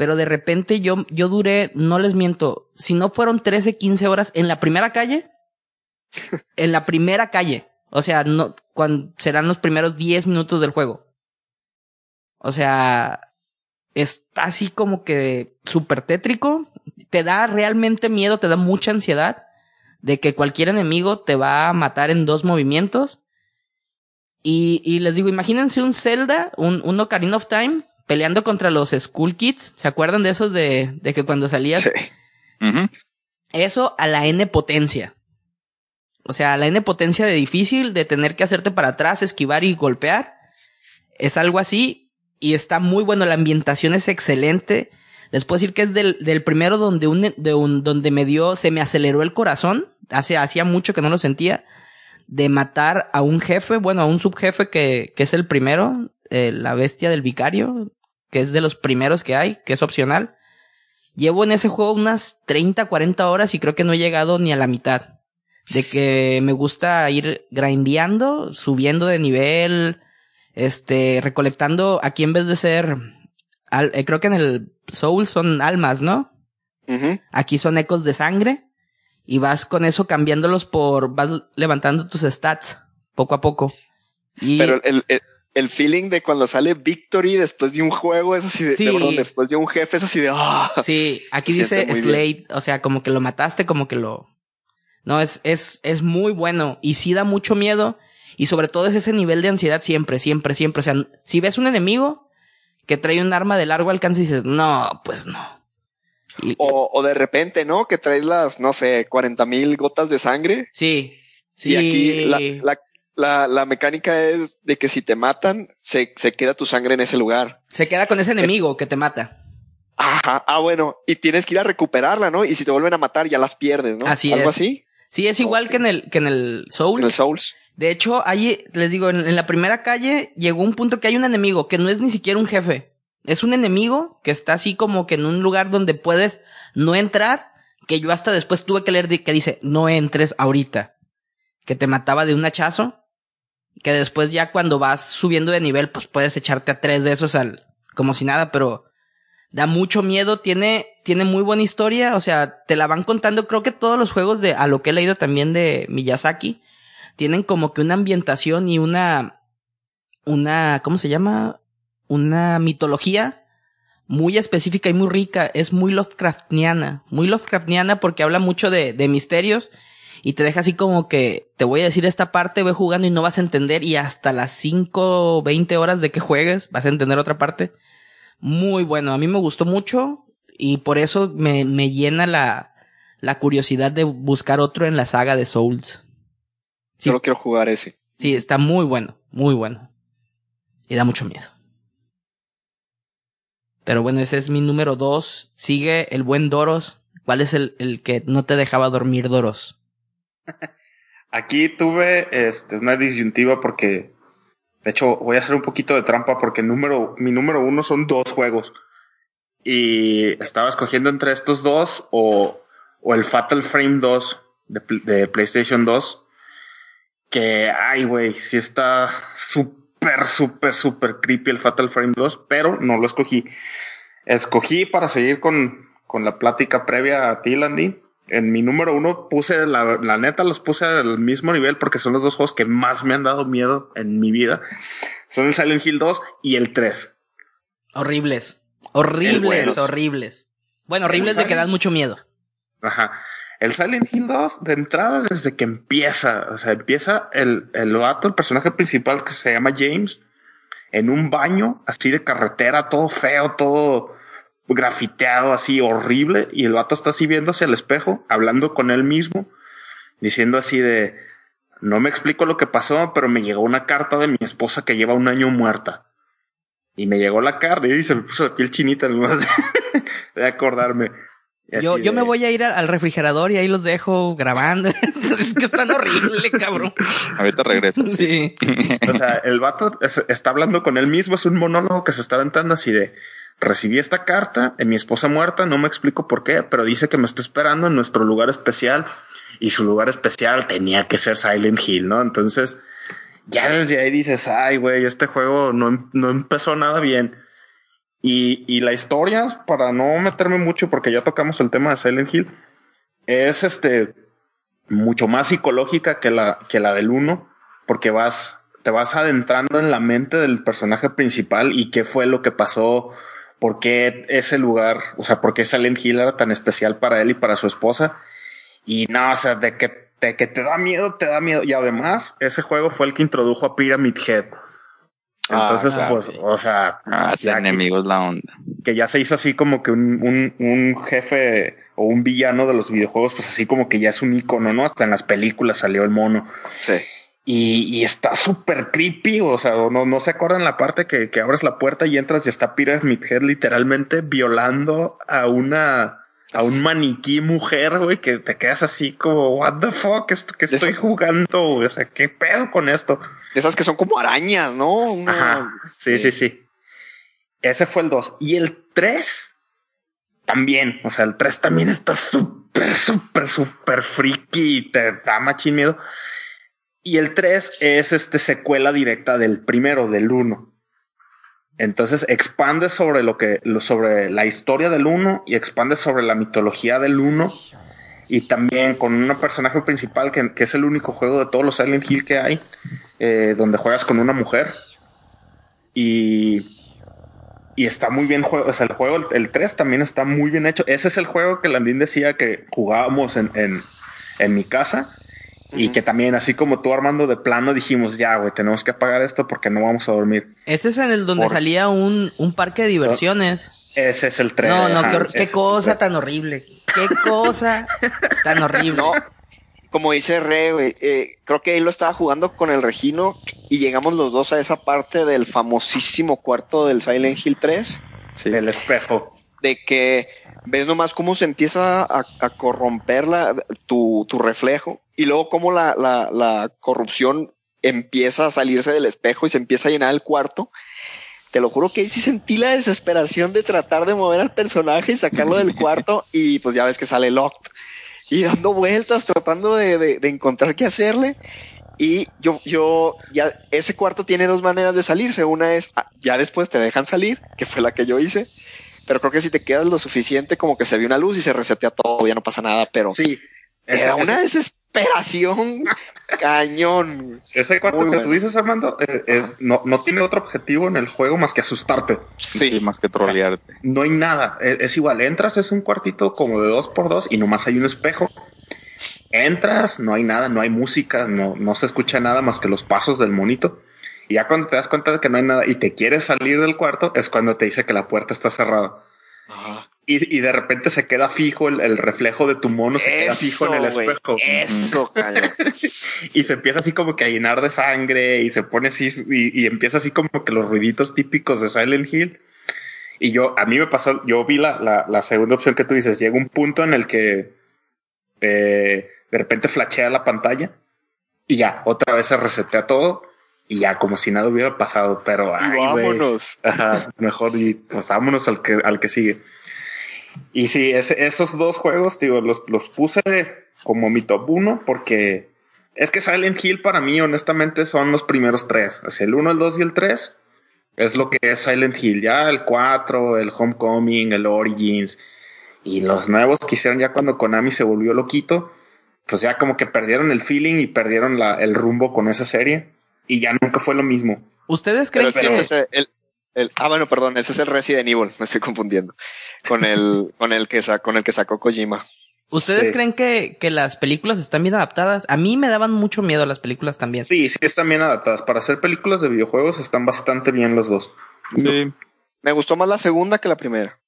Pero de repente yo, yo duré, no les miento, si no fueron 13, 15 horas en la primera calle, en la primera calle. O sea, no, cuando serán los primeros 10 minutos del juego. O sea, está así como que súper tétrico. Te da realmente miedo, te da mucha ansiedad de que cualquier enemigo te va a matar en dos movimientos. Y, y les digo, imagínense un Zelda, un, un Ocarina of Time, peleando contra los Skull Kids. ¿Se acuerdan de esos de, de que cuando salías Sí. Eso a la N potencia. O sea, a la N potencia de difícil, de tener que hacerte para atrás, esquivar y golpear. Es algo así. Y está muy bueno. La ambientación es excelente. Les puedo decir que es del, del primero donde un, de un, donde me dio, se me aceleró el corazón. Hace, hacía mucho que no lo sentía. De matar a un jefe, bueno, a un subjefe que, que es el primero, eh, la bestia del vicario, que es de los primeros que hay, que es opcional. Llevo en ese juego unas 30, 40 horas y creo que no he llegado ni a la mitad. De que me gusta ir grindeando, subiendo de nivel, este, recolectando, aquí en vez de ser, al- eh, creo que en el Soul son almas, ¿no? Aquí son ecos de sangre y vas con eso cambiándolos por, vas levantando tus stats poco a poco. Y Pero el, el, el feeling de cuando sale Victory después de un juego es así de, Sí. de- perdón, después de un jefe es así de ah. Sí, aquí dice Slade, o sea, como que lo mataste, como que lo... No, es, es, es muy bueno y sí da mucho miedo y sobre todo es ese nivel de ansiedad siempre, siempre, siempre. O sea, si ves un enemigo que trae un arma de largo alcance y dices, no, pues no. Y- O, o de repente, ¿no? Que traes las, no sé, 40 mil gotas de sangre. sí, sí. Y aquí la, la, la, la mecánica es de que si te matan, se, se queda tu sangre en ese lugar. Se queda con ese enemigo que te mata. Ajá, ah, bueno, y tienes que ir a recuperarla, ¿no? Y si te vuelven a matar, ya las pierdes, ¿no? Así Algo es. así, Sí, es igual que en el, que en el Soul. en el Souls. De hecho, ahí, les digo, en, en la primera calle llegó un punto que hay un enemigo que no es ni siquiera un jefe. Es un enemigo que está así como que en un lugar donde puedes no entrar, que yo hasta después tuve que leer de- que dice, no entres ahorita. Que te mataba de un hachazo. Que después ya cuando vas subiendo de nivel, pues puedes echarte a tres de esos al, como si nada, pero da mucho miedo, tiene, tiene muy buena historia, o sea, te la van contando, creo que todos los juegos de, a lo que he leído también de Miyazaki, tienen como que una ambientación y una, una, ¿cómo se llama? Una mitología muy específica y muy rica. Es muy Lovecraftiana. Muy Lovecraftiana porque habla mucho de, de misterios y te deja así como que te voy a decir esta parte, ve jugando y no vas a entender y hasta las 5 o 20 horas de que juegues vas a entender otra parte. Muy bueno, a mí me gustó mucho y por eso me, me llena la, la curiosidad de buscar otro en la saga de Souls. Sí. Solo quiero jugar ese. Sí, está muy bueno, muy bueno. Y da mucho miedo. Pero bueno, ese es mi número dos. Sigue el buen Doros. ¿Cuál es el, el que no te dejaba dormir, Doros? Aquí tuve este, una disyuntiva porque, de hecho, voy a hacer un poquito de trampa porque número, mi número uno son dos juegos. Y estaba escogiendo entre estos dos o, o el Fatal Frame 2 de, pl- de PlayStation 2. Que, ay, güey, sí está súper, súper, súper creepy el Fatal Frame 2, pero no lo escogí. Escogí para seguir con, con la plática previa a ti, Landy. En mi número uno puse, la, la neta, los puse al mismo nivel porque son los dos juegos que más me han dado miedo en mi vida. Son el Silent Hill 2 y el 3. Horribles. Horribles, horribles. Bueno, horribles de que dan mucho miedo. Ajá. El Silent Hill 2, de entrada, desde que empieza, o sea, empieza el, el vato, el personaje principal que se llama James, en un baño así de carretera, todo feo, todo grafiteado así horrible y el vato está así viendo hacia el espejo, hablando con él mismo, diciendo así de, no me explico lo que pasó, pero me llegó una carta de mi esposa que lleva un año muerta. Y me llegó la carta y se me puso la piel chinita nomás de, de acordarme. Yo, yo me voy a ir al, refrigerador y ahí los dejo grabando. es que están horrible, cabrón. Ahorita regreso. Sí. O sea, el vato es- está hablando con él mismo, es un monólogo que se está aventando así de recibí esta carta de mi esposa muerta, no me explico por qué, pero dice que me está esperando en nuestro lugar especial y su lugar especial tenía que ser Silent Hill, ¿no? Entonces, ya desde ahí dices, ay, güey, este juego no, no empezó nada bien. Y, y la historia, para no meterme mucho, porque ya tocamos el tema de Silent Hill, es este mucho más psicológica que la, que la del 1, porque vas, te vas adentrando en la mente del personaje principal y qué fue lo que pasó, por qué ese lugar, o sea, por qué Silent Hill era tan especial para él y para su esposa. Y no, o sea, de que, de que te da miedo, te da miedo. Y además, ese juego fue el que introdujo a Pyramid Head. Ah, Entonces, claro, pues, sí. o sea, Ah, ya que- enemigos la onda. que ya se hizo así como que un, un, un jefe o un villano de los videojuegos, pues así como que ya es un icono, ¿no? Hasta en las películas salió el mono. Sí. Y, y está súper creepy, o sea, no, no se acuerdan la parte que, que abres la puerta y entras y está Pyramid Head literalmente violando a una a un maniquí mujer, güey, que te quedas así como, what the fuck, esto que estoy jugando, güey? o sea, qué pedo con esto. De esas que son como arañas, ¿no? Una- Ajá. Sí, sí, sí. Ese fue el 2. Y el 3 también. O sea, el 3 también está súper, súper, súper friki y te da machín miedo. Y el 3 es este secuela directa del primero, del 1. Entonces expande sobre lo que, sobre la historia del 1 y expande sobre la mitología del 1. Y también con un personaje principal que, que es el único juego de todos los Silent Hill que hay, eh, donde juegas con una mujer. Y, y está muy bien juego. O sea, el juego, el 3 también está muy bien hecho. Ese es el juego que Landín decía que jugábamos en, en, en mi casa. Y que también, así como tú, Armando, de plano dijimos, ya, güey, tenemos que apagar esto porque no vamos a dormir. Ese es en el donde Por- salía un, un parque de diversiones. Ese es el 3. No, no, ajá, qué, cosa tan horrible. Qué cosa tan horrible. No, como dice Re, güey, eh, creo que ahí lo estaba jugando con el Regino y llegamos los dos a esa parte del famosísimo cuarto del Silent Hill 3, Sí. El espejo. de que ves nomás cómo se empieza a, a corromper la, tu, tu reflejo y luego cómo la, la, la corrupción empieza a salirse del espejo y se empieza a llenar el cuarto. Te lo juro que sí sentí la desesperación de tratar de mover al personaje y sacarlo del cuarto y pues ya ves que sale locked y dando vueltas tratando de, de- de encontrar qué hacerle. Y yo, yo, ya, ese cuarto tiene dos maneras de salirse. Una es, ah, ya después te dejan salir, que fue la que yo hice. Pero creo que si te quedas lo suficiente, como que se ve una luz y se resetea todo, ya no pasa nada. Pero Sí. era una desesperación cañón. Ese cuarto Muy que bueno. tú dices, Armando, eh, es, no, no tiene otro objetivo en el juego más que asustarte. Sí, Sí, más que trolearte. No hay nada. Eh, Es, igual, entras, es un cuartito como de dos por dos y nomás hay un espejo. Entras, no hay nada, no hay música, no, no se escucha nada más que los pasos del monito. Y ya cuando te das cuenta de que no hay nada y te quieres salir del cuarto, es cuando te dice que la puerta está cerrada. Ajá. Y, y de repente se queda fijo el, el reflejo de tu mono, se queda fijo en el güey, espejo. Eso, y se empieza así como que a llenar de sangre y se pone así y, y empieza así como que los ruiditos típicos de Silent Hill. Y yo, a mí me pasó, yo vi la, la, la segunda opción que tú dices, llega un punto en el que eh, de repente flashea la pantalla y ya, otra vez se resetea todo y ya como si nada hubiera pasado, pero ay, vámonos. Ajá, mejor y pues vámonos al que, al que sigue. Y sí, ese- esos dos juegos, digo, los, los puse como mi top uno porque es que Silent Hill para mí, honestamente, son los primeros tres. Sea, el 1, el 2 y el 3 es lo que es Silent Hill. Ya el 4, el Homecoming, el Origins y los nuevos que hicieron ya cuando Konami se volvió loquito, pues ya como que perdieron el feeling y perdieron la, el rumbo con esa serie y ya nunca fue lo mismo. ¿Ustedes Pero creen que es el, el- ah, bueno, perdón, ese es el Resident Evil, me estoy confundiendo. Con el, con el que sa- con el que sacó Kojima. ustedes Sí. creen que, que las películas están bien adaptadas? A mí me daban mucho miedo las películas también. Sí, sí están bien adaptadas. Para hacer películas de videojuegos están bastante bien los dos. Sí. Me gustó más la segunda que la primera.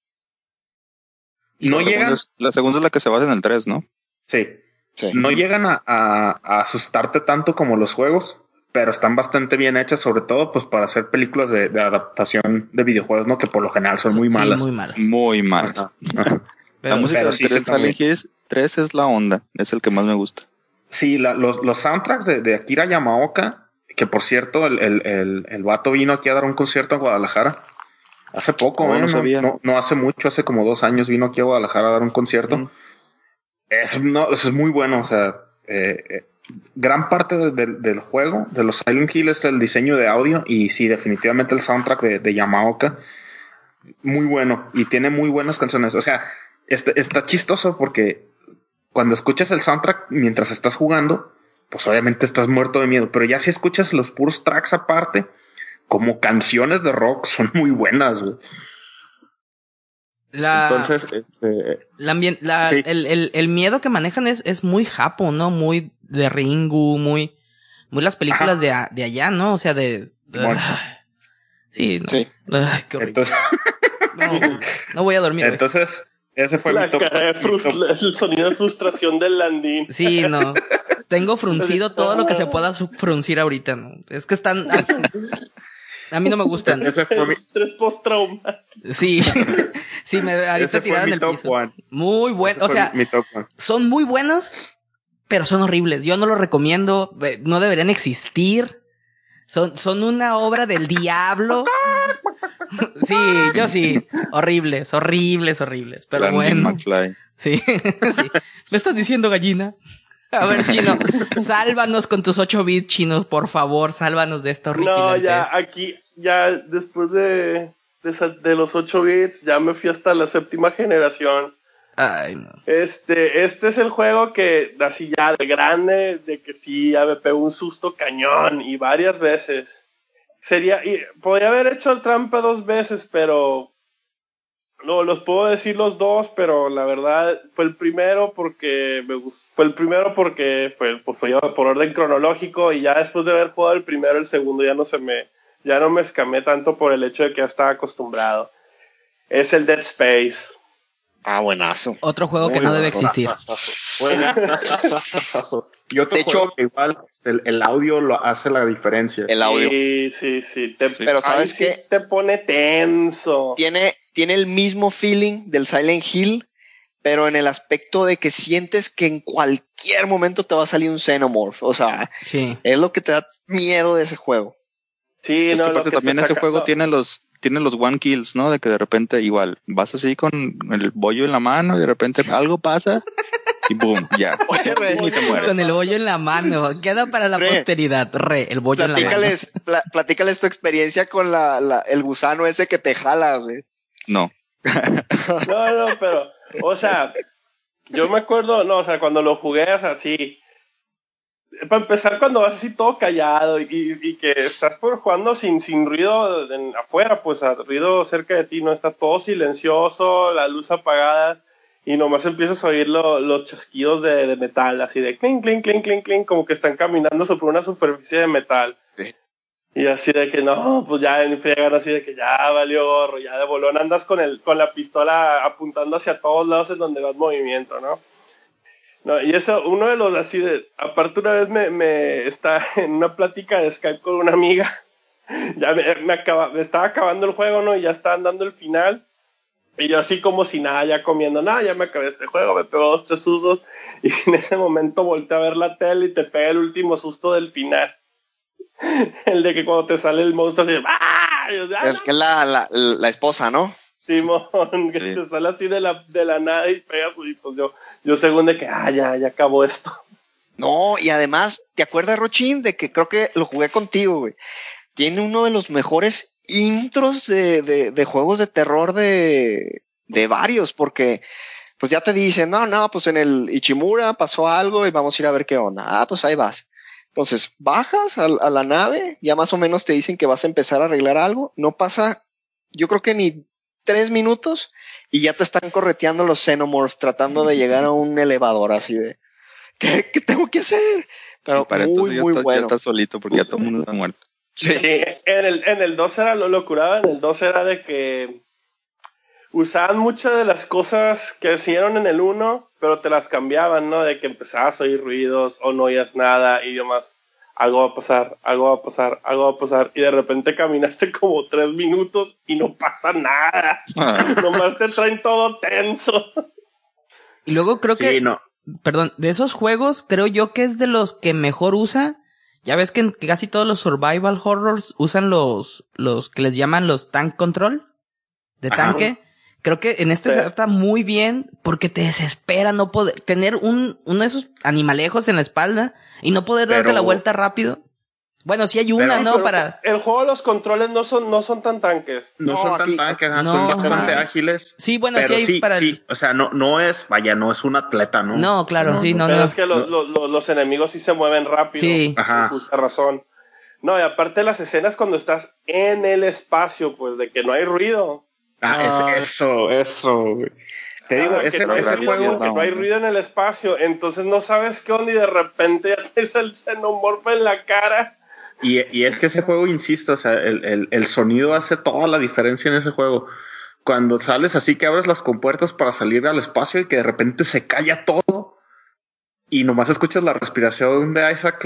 no la, segunda llegan, es, la segunda es la que se basa en el 3, ¿no? sí, Sí. no llegan a, a- a asustarte tanto como los juegos, pero están bastante bien hechas, sobre todo pues para hacer películas de, de adaptación de videojuegos, ¿no? Que por lo general son muy Sí, malas. muy malas. Muy mal. Ajá, ajá. Pero- la música pero del sí 3 está muy- Silent Hills 3 es la onda, es el que más me gusta. Sí, la- los, los soundtracks de, de Akira Yamaoka, que por cierto, el, el, el, el vato vino aquí a dar un concierto a Guadalajara. Hace poco, Oh, ¿eh? no no, sabía. no- no hace mucho, hace como dos años vino aquí a Guadalajara a dar un concierto. Mm. Es, no, es muy bueno, o sea, eh, eh, gran parte de- de- del juego, de los Silent Hill, es el diseño de audio y sí, definitivamente el soundtrack de, de Yamaoka, muy bueno y tiene muy buenas canciones. O sea, está, está chistoso porque cuando escuchas el soundtrack mientras estás jugando, pues obviamente estás muerto de miedo, pero ya si escuchas los puros tracks aparte, como canciones de rock, son muy buenas. La, Entonces, este, la ambien- la- Sí. el, el, el miedo que manejan es, es muy japo, ¿no? Muy de Ringu, muy, muy las películas de, a- de allá, ¿no? O sea, de... Sí, no. Sí. Ay, qué horrible. entonces, No, no voy a dormir. entonces, ese fue La mi top. cara de el sonido de frustración del Landín. Sí, no. Tengo fruncido todo lo que se pueda fruncir ahorita, ¿no? Es que están... A, mí no me gustan. Ese fue mi, Estrés postraumático. Sí. Sí, me ahorita tirado en el top piso. one. Muy bueno. O sea, mi top one. son muy buenos, pero son horribles. Yo no los recomiendo. eh, No deberían existir. Son, son una obra del diablo. Sí, yo sí. Horribles, horribles, horribles. Pero Landon bueno. McFly. Sí, sí. ¿Me estás diciendo gallina? A ver, chino, sálvanos con tus 8 bits, chinos, por favor, sálvanos de esta No, ya aquí, ya después de, de, de los 8 bits, ya me fui hasta la séptima generación. Ay, no. Este, este es el juego que, así ya de grande, de que sí, ya me pegó un susto cañón y varias veces. Sería, y podría haber hecho el trampa dos veces, pero no, los puedo decir los dos, pero la verdad fue el primero porque me gustó, fue el primero porque fue, pues fue por orden cronológico y ya después de haber jugado el primero, el segundo ya no se me, ya no me escamé tanto por el hecho de que ya estaba acostumbrado. Es el Dead Space. Ah, buenazo. Otro juego que no debe existir. Y otro De juego hecho- que igual este, el, el audio lo hace la diferencia. El audio. Sí, sí, sí. Te, Pero ¿sabes sí qué? te pone tenso. Tiene, tiene el mismo feeling del Silent Hill, pero en el aspecto de que sientes que en cualquier momento te va a salir un Xenomorph. O sea, Sí. es lo que te da miedo de ese juego. Sí, Es no, que lo aparte que te también ese juego no. tiene los tiene los one kills, ¿no? De que de repente igual vas así con el bollo en la mano y de repente algo pasa y boom, ya. Oye, Re, y te mueres. Con el bollo en la mano. Queda para la Re. posteridad. Re, el bollo en la mano. platícales, pla- platícales tu experiencia con la, la- el gusano ese que te jala, güey. No. No, no, pero, o sea, yo me acuerdo, no, o sea, cuando lo jugué, o sea, sí. Para empezar, cuando vas así todo callado y, que estás por jugando sin, sin ruido en- afuera, pues a ruido cerca de ti, no está todo silencioso, la luz apagada y nomás empiezas a oír lo- los chasquidos de, de metal, así de clink, clink, clink, clink, clink, como que están caminando sobre una superficie de metal. Sí. Y así de que no, pues ya en llegar así de que ya valió gorro, ya de bolón andas con el, con la pistola apuntando hacia todos lados en donde vas movimiento, ¿no? No, y eso, uno de los así de, aparte una vez me, me está en una plática de Skype con una amiga, ya me, me acaba, me estaba acabando el juego, ¿no? Y ya estaban dando el final. Y yo así como si nada, ya comiendo, nada, ya me acabé este juego, me pegó dos, tres sustos. Y en ese momento volteé a ver la tele y te pega el último susto del final. El de que cuando te sale el monstruo así, ¡ah! Y yo, "Ah, Es que la, la, la esposa, ¿no? Simón, que Sí. te sale así de la, de la nada y pegas y pues yo, yo según de que, ah, ya, ya acabó esto. No, y además, ¿te acuerdas, Rochín, de que creo que lo jugué contigo, güey? Tiene uno de los mejores intros de, de, de juegos de terror de, de varios, porque pues ya te dicen, no, no, pues en el Ichimura pasó algo y vamos a ir a ver qué onda. Ah, pues ahí vas. Entonces, bajas a, a la nave, ya más o menos te dicen que vas a empezar a arreglar algo, no pasa, yo creo que ni tres minutos y ya te están correteando los Xenomorphs tratando de llegar a un elevador así de, ¿qué, qué tengo que hacer? Pero para muy, muy ya bueno. estás solito porque ya todo el mundo está muerto. Sí, en el, en el 2 era lo locurado, en el 2 era de que usaban muchas de las cosas que hicieron en el 1, pero te las cambiaban, ¿no? De que empezabas a oír ruidos o no oías nada y demás. Algo va a pasar, algo va a pasar, algo va a pasar. Y de repente caminaste como tres minutos y no pasa nada. Ah. Nomás te traen todo tenso. Y luego creo Sí, que, no. perdón, de esos juegos creo yo que es de los que mejor usa. Ya ves que en casi todos los survival horrors usan los, los que les llaman los tank control de Ajá. Creo que en este Sí. se adapta muy bien porque te desespera no poder tener un, uno de esos animalejos en la espalda y no poder darte la vuelta rápido. Bueno, sí hay una, Pero- ¿no? Pero Para, El juego, los controles no son, no son tan tanques. No, No, son tan aquí- tanques, no, son bastante ajá. ágiles. sí, bueno, pero sí hay sí, para, sí, o sea, no, no es, vaya, no es un atleta, ¿no? no, claro, sí, no, Pero no. es que los, los- los- los enemigos sí se mueven rápido. Sí. Ajá. Por justa razón. No, y aparte las escenas cuando estás en el espacio, pues de que no hay ruido. Ah, es eso, eso, güey. Te digo, Ah, que ese, no hay ese ruido, juego, que no hay ruido en el espacio, entonces no sabes qué onda y de repente ya tienes el xenomorfo en la cara. y, y es que ese juego, insisto, o sea, el, el, el sonido hace toda la diferencia en ese juego. Cuando sales así que abres las compuertas para salir al espacio y que de repente se calla todo y nomás escuchas la respiración de Isaac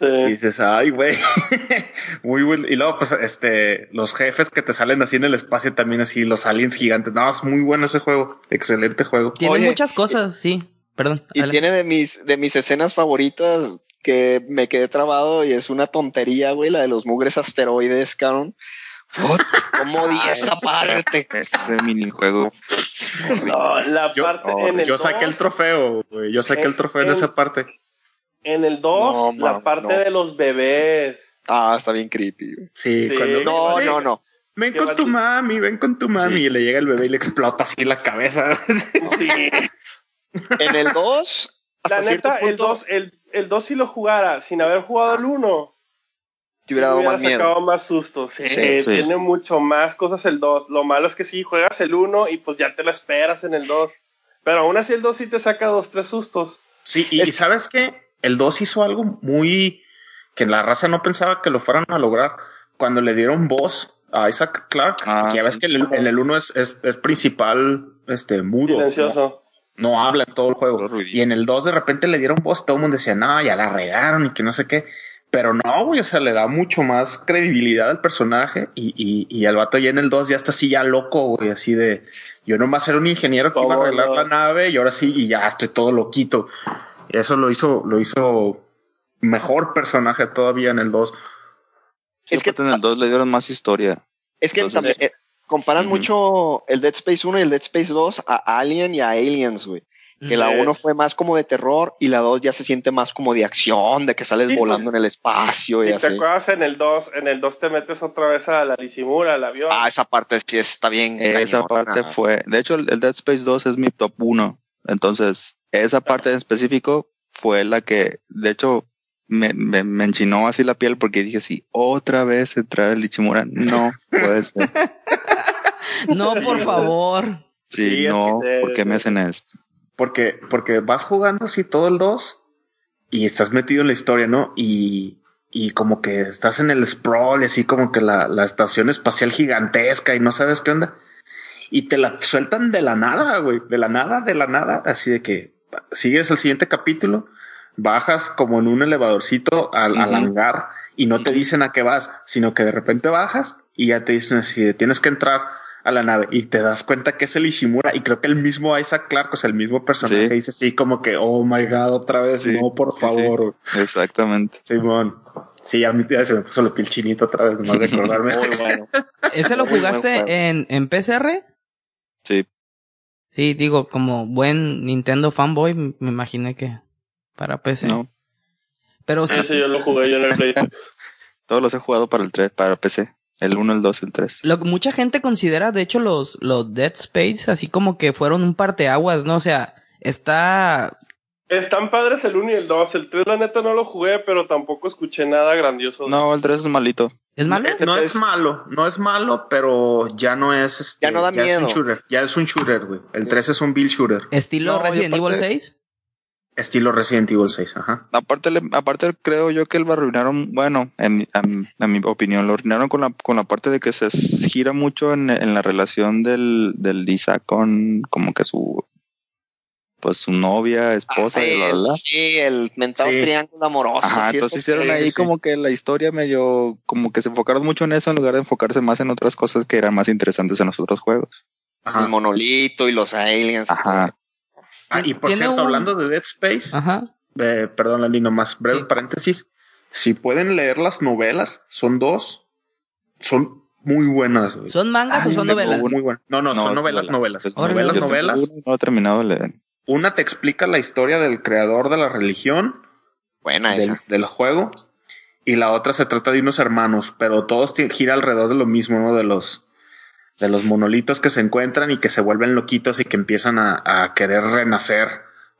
Y dices, ay, güey, muy bueno. Y luego, pues, este, los jefes que te salen así en el espacio también así, los aliens gigantes. No, es muy bueno ese juego, excelente juego. Tiene Oye, muchas cosas, sí. Perdón. Y adelante. tiene de mis, de mis escenas favoritas que me quedé trabado y es una tontería, güey, la de los mugres asteroides, cabrón. ¿Cómo di esa parte? Ese minijuego. No, la Yo- parte en el Yo saqué el 2, trofeo, güey. Yo saqué el trofeo en En- esa parte. En el 2, No, la parte no. de los bebés. Ah, está bien creepy. güey. Sí, Sí. cuando. No, no, no. Ven con tu mami, ven con tu mami. Sí. Y le llega el bebé y le explota así la cabeza. Sí. En el 2, hasta La neta, el punto, 2, el, el 2 si lo jugara sin haber jugado el 1, te hubiera dado hubiera más miedo. sacado más sustos. Sí, Sí, sí. tiene mucho más cosas el 2. Lo malo es que sí, juegas el 1 y pues ya te lo esperas en el 2. Pero aún así el 2 sí te saca dos, tres sustos. Sí, y, Es- y ¿sabes qué? El 2 hizo algo muy que la raza no pensaba que lo fueran a lograr. Cuando le dieron voz a Isaac Clarke, Ah, que ya sí. ves que en el, en el 1 es, es, es principal este mudo. Silencioso. No, no habla en todo el juego. Y en el 2 de repente le dieron voz, todo el mundo decía, no, ya la regaron y que no sé qué. Pero no, güey, o sea, le da mucho más credibilidad al personaje y, y, y el vato ya en el 2 ya está así ya loco, güey, así de, yo nomás era un ingeniero que iba a ¿Cómo arreglar no? la nave y ahora sí, y ya estoy todo loquito. Y eso lo hizo, lo hizo mejor personaje todavía en el 2. Es que, en el 2 le dieron más historia. es que Entonces, también, eh, comparan Ujú. mucho el Dead Space 1 y el Dead Space 2 a Alien y a Aliens, güey. Que la Sí. 1 fue más como de terror y la 2 ya se siente más como de acción, de que sales Sí, volando pues, en el espacio y Y te así. acuerdas en el 2, en el 2 te metes otra vez a la Lisimura, al avión. Ah, esa parte sí está bien. Esa cañona. parte fue. De hecho, el el Dead Space 2 es mi top 1. Entonces, esa parte en específico fue la que, de hecho, me, me, me enchinó así la piel porque dije, sí, otra vez entrar el Ichimura. No puede ser. No, por favor. Sí, Sí, es no, que- ¿por qué me hacen esto? Porque, porque vas jugando así todo el 2 y estás metido en la historia, ¿no? Y, y como que estás en el sprawl, y así como que la, la estación espacial gigantesca y no sabes qué onda. Y te la sueltan de la nada, güey. De la nada, de la nada. Así de que sigues el siguiente capítulo, bajas como en un elevadorcito al, al hangar y no te dicen a qué vas, sino que de repente bajas y ya te dicen así, de, tienes que entrar a la nave y te das cuenta que es el Ishimura y creo que el mismo Isaac Clarke, o sea, el mismo personaje Sí. dice así como que, oh my god, otra vez, Sí, no, por sí, favor, Exactamente. Simón. Sí, a mí ya se me puso la piel chinito otra vez, nomás de acordarme. Muy bueno. ¿Ese lo jugaste juego. en, en PCR? Sí. Sí, digo, como buen Nintendo fanboy, me imaginé que para PC. No, Pero sí, Ese yo lo jugué yo en el Play. todos los he jugado para el 3, para PC. El 1, el 2, el 3. lo que mucha gente considera, de hecho, los, los Dead Space, así como que fueron un parteaguas, ¿no? O sea, está, Están padres el 1 y el 2. El 3 la neta no lo jugué, pero tampoco escuché nada grandioso. No, el 3 es malito. ¿es malo? No es Es- malo, no es malo, pero ya no es este, Ya no da Es miedo. un shooter, ya es un shooter, güey. El 3 es un bill shooter. ¿Estilo No, Resident Evil aparte- 6? Estilo Resident Evil 6, ajá. Aparte, le- aparte creo yo que lo arruinaron, bueno, en, mi- a, mi- a mi opinión, lo arruinaron con la, con la parte de que se gira mucho en, en la relación del, del Lisa con como que su, pues su novia, esposa, Ah, y bla, bla, bla. sí, el mentado Sí. triángulo amoroso. Ajá, sí, entonces hicieron que- ahí sí. como que la historia medio, como que se enfocaron mucho en eso en lugar de enfocarse más en otras cosas que eran más interesantes en los otros juegos. Ajá. el monolito y los aliens. Ajá. Ah, y por cierto, un- hablando de Dead Space, Ajá. eh, perdón, Landino, más breve Sí. paréntesis. Si pueden leer las novelas, son dos, son muy buenas. güey. ¿Son mangas o son novelas? Muy buenas. No, no, No, son novelas, novela. novelas. Novelas, yo novelas. y No he terminado de leer. Una te explica la historia del creador de la religión Buena del, esa. del juego y la otra se trata de unos hermanos, pero todos gira alrededor de lo mismo, ¿no? De los de los monolitos que se encuentran y que se vuelven loquitos y que empiezan a, a querer renacer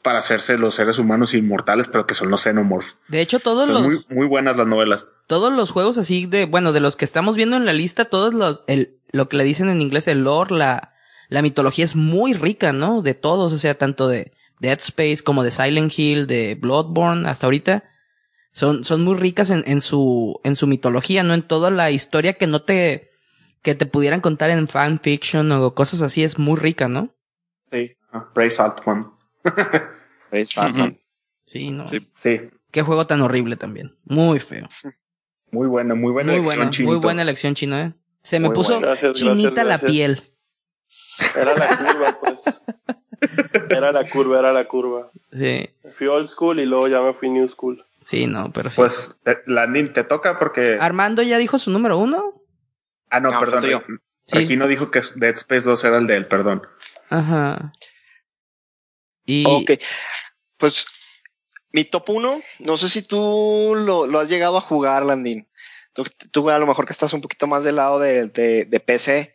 para hacerse los seres humanos inmortales, pero que son los xenomorphs. De hecho, todos Son los, muy, muy buenas las novelas. todos los juegos así de, bueno, de los que estamos viendo en la lista, todos los, el, lo que le dicen en inglés, el lore, la, la mitología es muy rica, ¿no? De todos, o sea, tanto de Dead Space como de Silent Hill, de Bloodborne, hasta ahorita. Son, son muy ricas en, en su, en su mitología, ¿no? En toda la historia que no te, que te pudieran contar en fanfiction o cosas así, es muy rica, ¿no? Sí. Brave Saltman. Exacto. Sí, ¿no? Sí. Sí. Qué juego tan horrible también. Muy feo. Muy buena, muy buena. muy elección, buena, muy buena elección chino, ¿eh? Se me Muy puso buena. Gracias, chinita gracias, la gracias. piel. Era la curva, pues. Era la curva, era la curva. Sí, Fui old school y luego ya me fui new school. sí, no, pero sí. Pues, eh, Landin, te toca porque. Armando ya dijo su número uno. Ah, no, No, perdón. Sí. Regino dijo que Dead Space 2 era el de él, perdón. Ajá. Y Ok. Pues mi top 1, no sé si tú lo, lo has llegado a jugar, Landin. Tú, tú a lo mejor que estás un poquito más del lado de, de, de PC.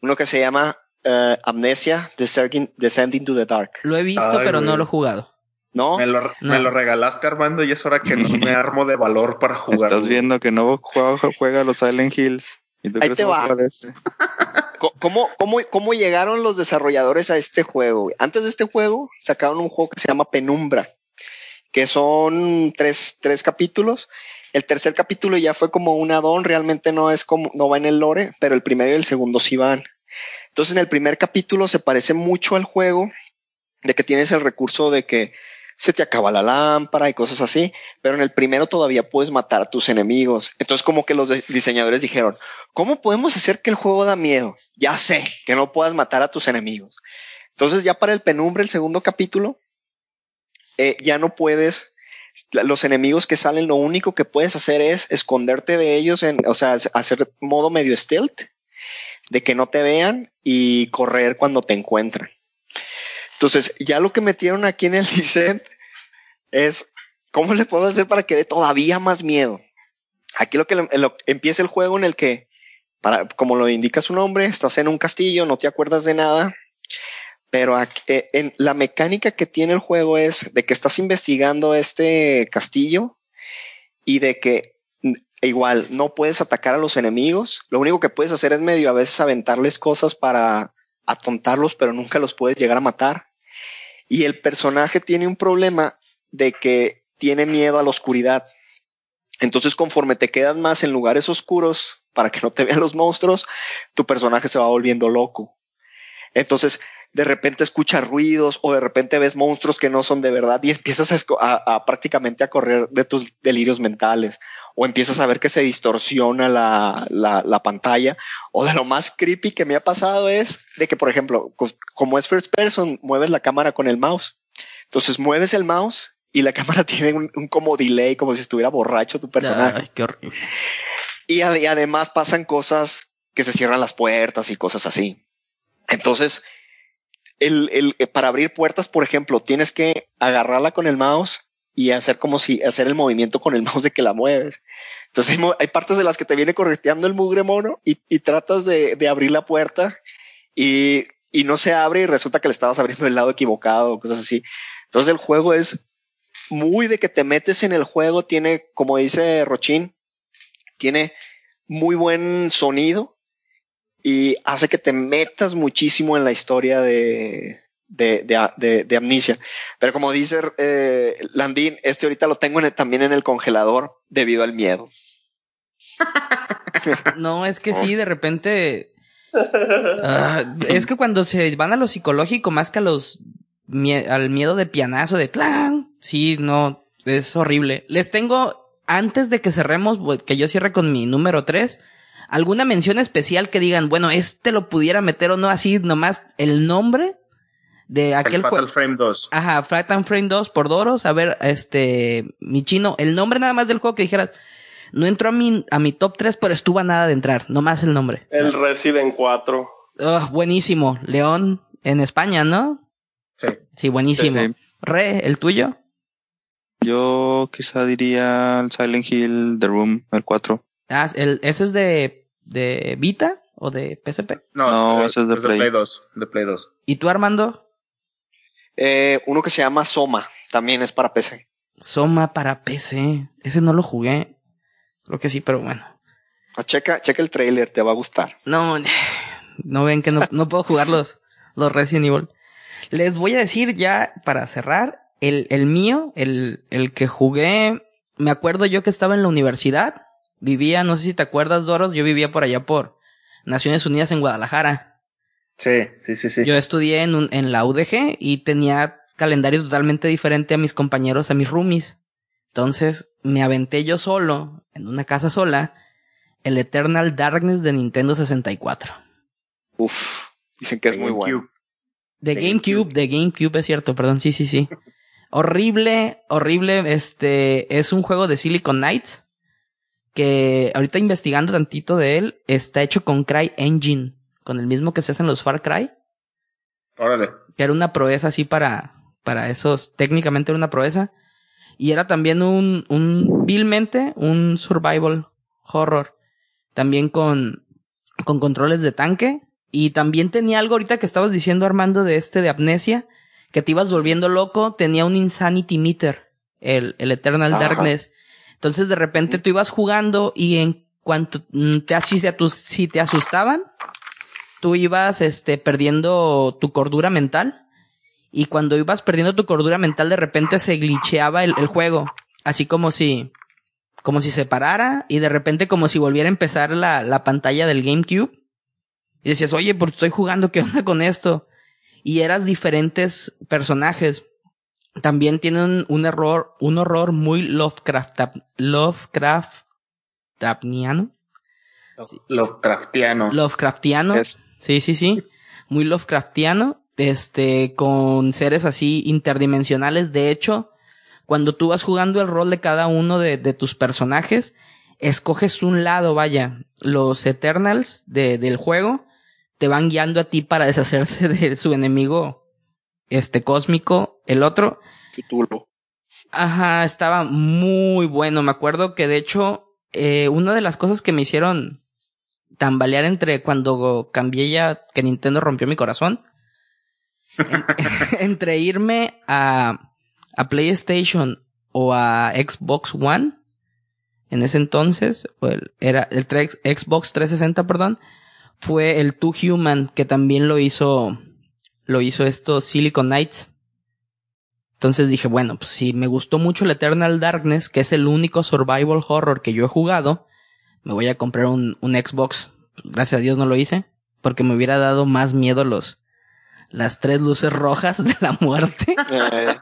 Uno que se llama eh, Amnesia Descending, Descending to the Dark. lo he visto, Ay, pero no lo he jugado. ¿No? Me lo, No. me lo regalaste, Armando, y es hora que no me armo de valor para jugar. Estás viendo que no juega, juega los Silent Hills. ¿Y tú Ahí te va. este? ¿Cómo, cómo, ¿Cómo llegaron los desarrolladores a este juego? Antes de este juego sacaron un juego que se llama Penumbra, que son tres, tres capítulos. El tercer capítulo ya fue como un add-on, realmente no es como, no va en el lore, pero el primero y el segundo sí van. Entonces en el primer capítulo se parece mucho al juego, de que tienes el recurso de que se te acaba la lámpara y cosas así, pero en el primero todavía puedes matar a tus enemigos. Entonces como que los diseñadores dijeron, ¿Cómo podemos hacer que el juego da miedo? Ya sé, que no puedas matar a tus enemigos. Entonces ya para el penumbra, el segundo capítulo, eh, ya no puedes, los enemigos que salen, lo único que puedes hacer es esconderte de ellos, en, o sea, hacer modo medio stealth, de que no te vean y correr cuando te encuentran. Entonces ya lo que metieron aquí en el Licent es, ¿cómo le puedo hacer para que dé todavía más miedo? Aquí lo que lo- empieza el juego en el que para, como lo indica su nombre, estás en un castillo, no te acuerdas de nada, pero eh, en, la mecánica que tiene el juego es de que estás investigando este castillo y de que mm, igual no puedes atacar a los enemigos, lo único que puedes hacer es medio a veces aventarles cosas para atontarlos, pero nunca los puedes llegar a matar. Y el personaje tiene un problema de que tiene miedo a la oscuridad. Entonces, conforme te quedas más en lugares oscuros para que no te vean los monstruos, tu personaje se va volviendo loco. Entonces, de repente escuchas ruidos o de repente ves monstruos que no son de verdad y empiezas a- a prácticamente a correr de tus delirios mentales o empiezas a ver que se distorsiona la, la- la pantalla o de lo más creepy que me ha pasado es de que, por ejemplo, co- como es first person, mueves la cámara con el mouse. Entonces mueves el mouse y la cámara tiene un, un como delay, como si estuviera borracho tu personaje. Ay, qué horrible. Y, y además pasan cosas que se cierran las puertas y cosas así. Entonces, el, el- eh, para abrir puertas, por ejemplo, tienes que agarrarla con el mouse y hacer como si hacer el movimiento con el mouse de que la mueves. Entonces hay, hay partes de las que te viene correteando el mugre mono y, y tratas de, de abrir la puerta y, y no se abre y resulta que le estabas abriendo del lado equivocado cosas así. Entonces el juego es muy de que te metes en el juego, tiene, como dice Rochín, tiene muy buen sonido y hace que te metas muchísimo en la historia de, de, de, de, de amnesia. Pero como dice eh, Landín, este ahorita lo tengo en el- también en el congelador debido al miedo. No, es que sí, de repente. ah, es que cuando se van a lo psicológico más que a los mie- al miedo de pianazo de clan, sí, no, es horrible. Les tengo antes de que cerremos, que yo cierre con mi número 3, alguna mención especial que digan, bueno, este lo pudiera meter o no así, nomás el nombre de aquel el Fatal juego. Frame 2. Ajá, and Frame 2 por Doros. A ver, este, mi chino, el nombre nada más del juego que dijeras, no entró a mi, a mi top 3, pero estuvo a nada de entrar, nomás el nombre. El Resident 4. Ugh, buenísimo. León en España, ¿no? Sí. Sí, buenísimo. Sí, sí. Re, ¿el tuyo? Yo quizá diría el Silent Hill, The Room, el 4. Ah, el, ¿ese es de, de Vita o de PSP? No, No, es, ese es de Play. 2. De Play 2. ¿Y tú, Armando? Eh, uno que se llama Soma, también es para PC. Soma para PC. Ese no lo jugué. Creo que sí, pero bueno. Ah, Checa, checa el trailer, te va a gustar. No, no ven que no, no puedo jugar los, los Resident Evil. Les voy a decir ya para cerrar, el, el mío, el, el que jugué, me acuerdo yo que estaba en la universidad, vivía, no sé si te acuerdas, Doros, yo vivía por allá por Naciones Unidas en Guadalajara. Sí, sí, sí, sí. Yo estudié en, un, en la UDG y tenía calendario totalmente diferente a mis compañeros, a mis roomies. Entonces me aventé yo solo, en una casa sola, el Eternal Darkness de Nintendo 64. Uf, dicen que es muy GameCube. bueno. De De GameCube, GameCube. de GameCube, es cierto, perdón, sí, sí, sí. horrible, horrible, este, es un juego de Silicon Knights, que ahorita investigando tantito de él, está hecho con Cry Engine, con el mismo que se hacen los Far Cry, Órale. que era una proeza así para, para esos, técnicamente era una proeza, y era también un, un, vilmente, un survival horror, también con, con controles de tanque, y también tenía algo ahorita que estabas diciendo Armando de este de amnesia, que te ibas volviendo loco, tenía un insanity meter, el, el Eternal Ajá. Darkness. Entonces de repente tú ibas jugando y en cuanto mm, te, así te, si te asustaban, tú ibas este, perdiendo tu cordura mental. Y cuando ibas perdiendo tu cordura mental, de repente se glitcheaba el, el juego. Así como si, como si se parara y de repente como si volviera a empezar la, la pantalla del GameCube. Y decías, oye, porque estoy jugando, ¿qué onda con esto? Y eras diferentes personajes. También tiene un, error, un horror muy Lovecraft, Lovecraft, Tapniano, Lovecraftiano. Lovecraftiano. Es- Sí, sí, sí. Muy Lovecraftiano. Este, con seres así interdimensionales. De hecho, cuando tú vas jugando el rol de cada uno de, de tus personajes, escoges un lado, vaya. Los Eternals de, del juego te van guiando a ti para deshacerse de su enemigo, este cósmico, el otro. Cthulhu. Ajá, estaba muy bueno. Me acuerdo que de hecho, eh, una de las cosas que me hicieron tambalear entre cuando cambié ya que Nintendo rompió mi corazón, en- entre irme a, a PlayStation o a Xbox One, en ese entonces, era el Xbox 360, perdón, fue el Two Human, que también lo hizo, lo hizo esto Silicon Knights. Entonces dije, bueno, pues si me gustó mucho el Eternal Darkness, que es el único survival horror que yo he jugado, me voy a comprar un, un Xbox. Gracias a Dios no lo hice, porque me hubiera dado más miedo los, las tres luces rojas de la muerte. Eh,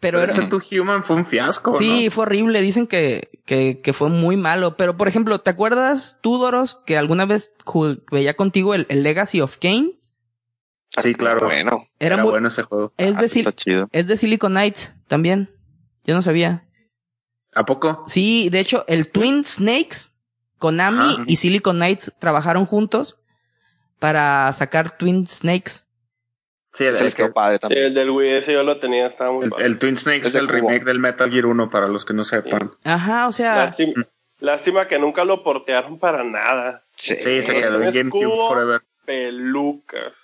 Pero era, ese Tu Human fue un fiasco. sí, ¿no? fue horrible. Dicen que, que, que fue muy malo. Pero, por ejemplo, ¿te acuerdas tú, Doros, que alguna vez veía contigo el, el Legacy of Kane? Sí, claro. Bueno, Era, Era muy, bueno ese juego. es Ah, de, Sil- chido. es de Silicon Knights también. Yo no sabía. ¿A poco? Sí, de hecho, el Twin Snakes, Konami Ajá. y Silicon Knights trabajaron juntos para sacar Twin Snakes. Sí, el, se les quedó padre también. El del Wii ese yo lo tenía, estaba muy el- padre. el Twin Snakes Es el cubo. remake del Metal Gear 1 para los que no sepan. Ajá, o sea, Lástima, lástima que nunca lo portearon para nada. Sí, Sí, se quedó en GameCube. Forever. Pelucas.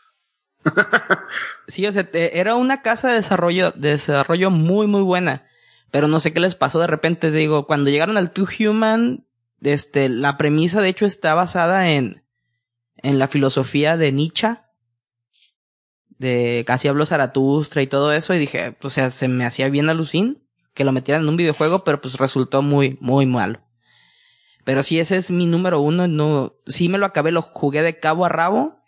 sí, o sea, te- era una casa de desarrollo, de desarrollo muy, muy buena. Pero no sé qué les pasó de repente, digo, cuando llegaron al Two Human, este, la premisa de hecho está basada en, en la filosofía de Nietzsche. de Casi habló Zaratustra y todo eso y dije, o sea, se me hacía bien alucin que lo metieran en un videojuego, pero pues resultó muy, muy malo. Pero sí, ese es mi número uno, no, sí me lo acabé, lo jugué de cabo a rabo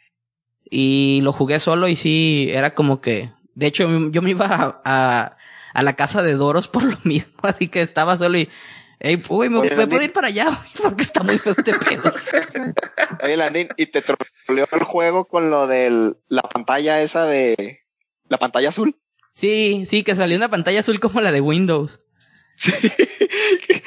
y lo jugué solo y sí, era como que, de hecho yo me iba a, a, a la casa de Doros por lo mismo, así que estaba solo y Ey, uy, me, Oye, me Landín. puedo ir para allá, güey, porque está muy feo este pedo. Oye, Landín, y te troleó el juego con lo de la pantalla esa de la pantalla azul. Sí, sí, que salió una pantalla azul como la de Windows. Sí.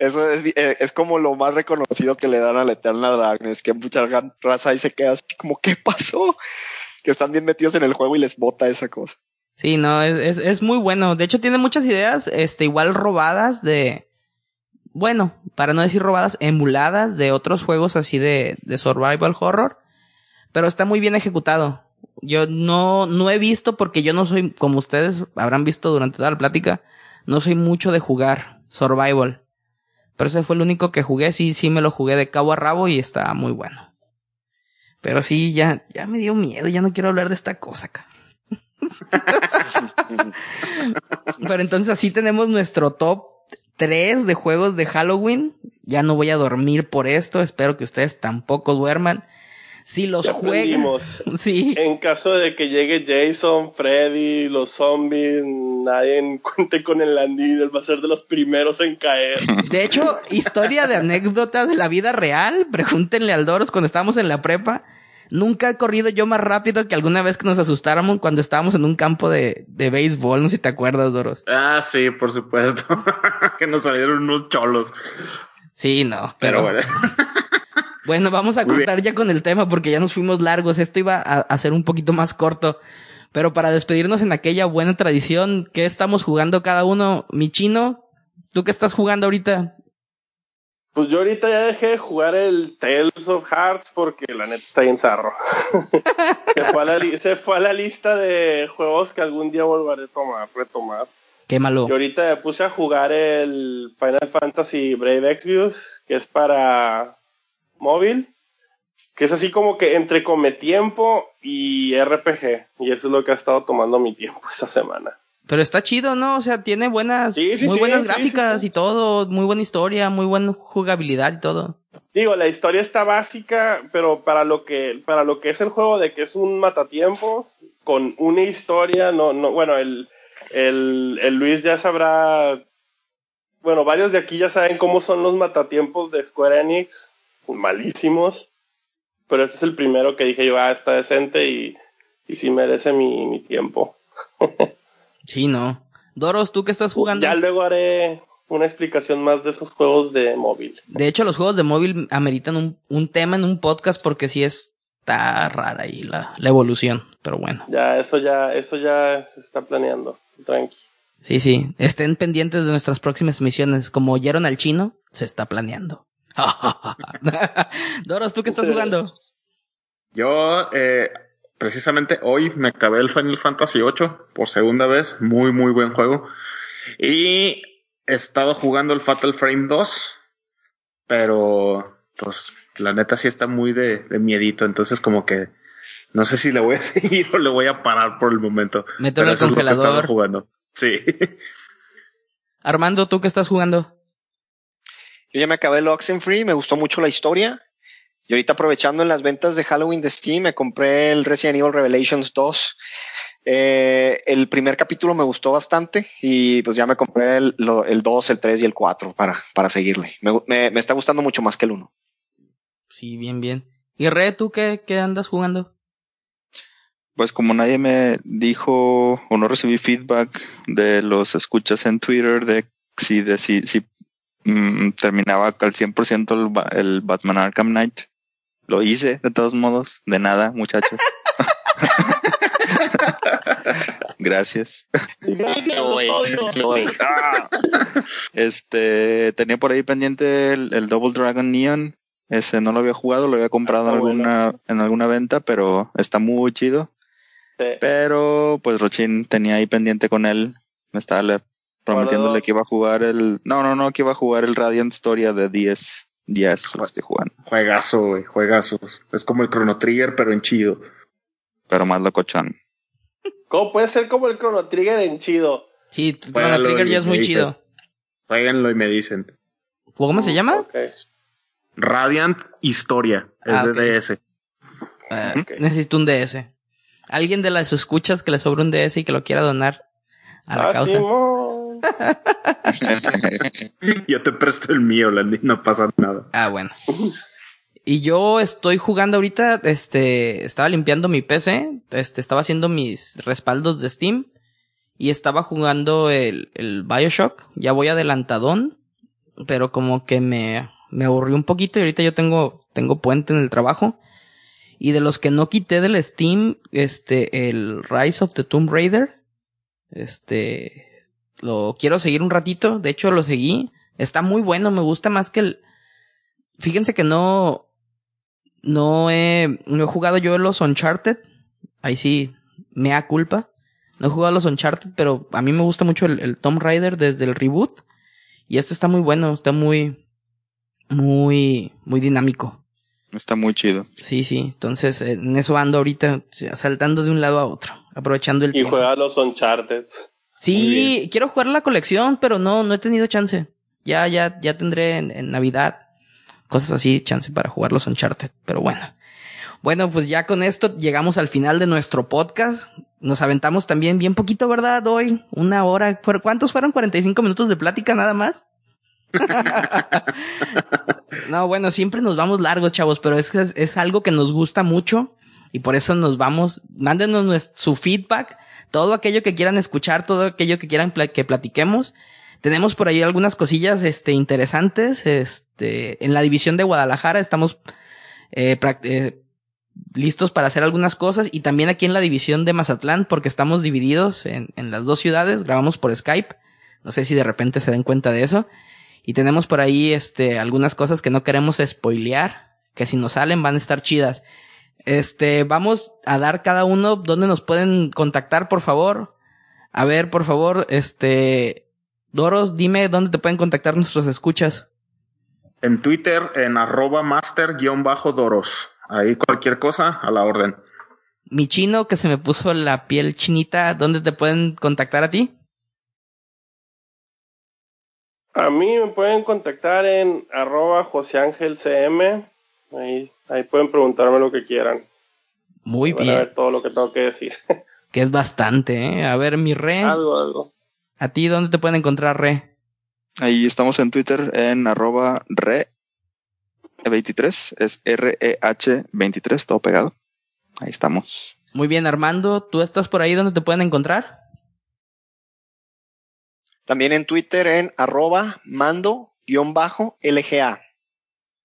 Eso es, eh, es como lo más reconocido que le dan al Eternal Darkness, que mucha raza ahí se queda así como, ¿qué pasó? Que están bien metidos en el juego y les bota esa cosa. Sí, no, es, es, es muy bueno. De hecho, tiene muchas ideas, este, igual robadas de, bueno, para no decir robadas, emuladas de otros juegos así de, de survival horror. Pero está muy bien ejecutado. Yo no, no he visto porque yo no soy, como ustedes habrán visto durante toda la plática, no soy mucho de jugar survival. Pero ese fue el único que jugué, sí, sí me lo jugué de cabo a rabo y está muy bueno. Pero sí, ya, ya me dio miedo, ya no quiero hablar de esta cosa acá. Pero entonces así tenemos nuestro top 3 de juegos de Halloween. Ya no voy a dormir por esto. Espero que ustedes tampoco duerman. Si los Ya juegan. Sí. En caso de que llegue Jason, Freddy, los zombies, nadie cuente con el Landín, él va a ser de los primeros en caer. De hecho, historia de anécdota de la vida real. Pregúntenle al Doros cuando estábamos en la prepa. Nunca he corrido yo más rápido que alguna vez que nos asustáramos cuando estábamos en un campo de, de béisbol. No sé si te acuerdas, Doros. Ah, sí, por supuesto. que nos salieron unos cholos. Sí, no, Pero, pero, bueno. Bueno, vamos a cortar ya con el tema porque ya nos fuimos largos. Esto iba a, a ser un poquito más corto. Pero para despedirnos en aquella buena tradición, ¿qué estamos jugando cada uno? Mi chino, ¿tú qué estás jugando ahorita? Pues yo ahorita ya dejé de jugar el Tales of Hearts porque la neta está bien zarro. se, fue a la li- se fue a la lista de juegos que algún día volveré a tomar, retomar. Quémalo. Y ahorita me puse a jugar el Final Fantasy Brave Exvius, que es para móvil, que es así como que entre cometiempo y RPG. Y eso es lo que ha estado tomando mi tiempo esta semana. Pero está chido, ¿no? O sea, tiene buenas, Sí, sí, muy sí, buenas gráficas y todo, muy buena historia, muy buena jugabilidad y todo. Digo, la historia está básica, pero para lo que, para lo que es el juego de que es un matatiempos, con una historia, no, no, bueno, el, el, el Luis ya sabrá, bueno, varios de aquí ya saben cómo son los matatiempos de Square Enix, malísimos, pero este es el primero que dije yo, ah, está decente y, y sí merece mi, mi tiempo. Sí, no. Doros, ¿tú qué estás jugando? Ya luego haré una explicación más de esos juegos de móvil. De hecho, los juegos de móvil ameritan un, un tema en un podcast porque sí está rara ahí la, la evolución. Pero bueno. Ya, eso ya, eso ya se está planeando. Tranqui. Sí, sí. Estén pendientes de nuestras próximas misiones. Como oyeron al chino, se está planeando. Doros, ¿tú qué estás jugando? Yo, eh, precisamente hoy me acabé el Final Fantasy VIII por segunda vez. Muy, muy buen juego. Y he estado jugando el Fatal Frame 2. Pero, pues, la neta sí está muy de, de miedito. Entonces, como que no sé si le voy a seguir o le voy a parar por el momento. Mételo Pero al congelador. jugando. Sí. Armando, ¿tú qué estás jugando? Yo ya me acabé el Oxenfree, me gustó mucho la historia. Y ahorita aprovechando en las ventas de Halloween de Steam, me compré el Resident Evil Revelations 2. Eh, el primer capítulo me gustó bastante y pues ya me compré el, lo- el 2, el 3 y el 4 para, para seguirle. Me, me- me está gustando mucho más que el 1. Sí, bien, bien. ¿Y Re, tú qué, qué andas jugando? Pues como nadie me dijo o no recibí feedback de los escuchas en Twitter de si, de, si, si mm, terminaba al 100% el, el Batman Arkham Knight, lo hice de todos modos. De nada, muchachos. Gracias. Ah. Este, tenía por ahí pendiente el, el Double Dragon Neon. Ese no lo había jugado, lo había comprado en Ah, bueno. alguna, en alguna venta, pero está muy chido. Sí. Pero pues Rochin tenía ahí pendiente con él. Me estaba le- prometiéndole que iba a jugar el. No, no, no, que iba a jugar el Radiant Storia de 10. 10 lo estoy jugando. Juegazo, güey, juegazo. Es como el Chrono Trigger, pero en chido. Pero más locochón. ¿Cómo puede ser como el Chrono Trigger en chido? Sí, Chrono Trigger ya es muy dices. chido. Jueguenlo y me dicen. ¿Cómo se llama? Ok. Radiant Historia. Es Ah, de. DS. Ah. Necesito un DS. Alguien de las escuchas que le sobre un DS y que lo quiera donar a la Ah, causa. Simón. Yo te presto el mío, Landy, no pasa nada. Ah, bueno. Y yo estoy jugando ahorita, este, estaba limpiando mi PC, este, estaba haciendo mis respaldos de Steam y estaba jugando el, el Bioshock. Ya voy adelantadón, pero como que me, me aburrí un poquito y ahorita yo tengo, tengo puente en el trabajo. Y de los que no quité del Steam, este, el Rise of the Tomb Raider, este, lo quiero seguir un ratito. De hecho, lo seguí. Está muy bueno, me gusta más que el, fíjense que no, no he, no he jugado yo los Uncharted. Ahí sí, me da culpa. No he jugado los Uncharted, pero a mí me gusta mucho el, el Tomb Raider desde el reboot. Y este está muy bueno, está muy, muy, muy dinámico. Está muy chido. Sí, sí. Entonces, en eso ando ahorita, saltando de un lado a otro, aprovechando el Y tiempo. juega los Uncharted. Sí, quiero jugar la colección, pero no, no he tenido chance. Ya, ya, ya tendré en, en Navidad cosas así, chance para jugar los Uncharted. Pero bueno. Bueno, pues ya con esto llegamos al final de nuestro podcast. Nos aventamos también bien poquito, ¿verdad? Hoy, una hora. ¿Por ¿Cuántos fueron? 45 minutos de plática nada más. no, bueno, siempre nos vamos largos, chavos, pero es, que es, es algo que nos gusta mucho y por eso nos vamos. Mándenos su feedback, todo aquello que quieran escuchar, todo aquello que quieran que platiquemos. Tenemos por ahí algunas cosillas, este, interesantes, este, en la división de Guadalajara estamos, eh, eh, listos para hacer algunas cosas y también aquí en la división de Mazatlán porque estamos divididos en, en las dos ciudades, grabamos por Skype. No sé si de repente se den cuenta de eso. Y tenemos por ahí, este, algunas cosas que no queremos spoilear, que si nos salen van a estar chidas. Este, vamos a dar cada uno donde nos pueden contactar, por favor. A ver, por favor, este, Doros, dime dónde te pueden contactar nuestros escuchas. En Twitter, en arroba master-doros. Ahí cualquier cosa a la orden. Mi chino, que se me puso la piel chinita, ¿dónde te pueden contactar a ti? A mí me pueden contactar en arroba joseangelcm. Ahí, ahí pueden preguntarme lo que quieran. Muy Van a bien, ver todo lo que tengo que decir. que es bastante, ¿eh? A ver, mi re, algo, algo. ¿a ti dónde te pueden encontrar, re? Ahí estamos en Twitter en arroba re23, es R-E-H23, todo pegado. Ahí estamos. Muy bien, Armando, ¿tú estás por ahí donde te pueden encontrar? También en Twitter en arroba mando-lga.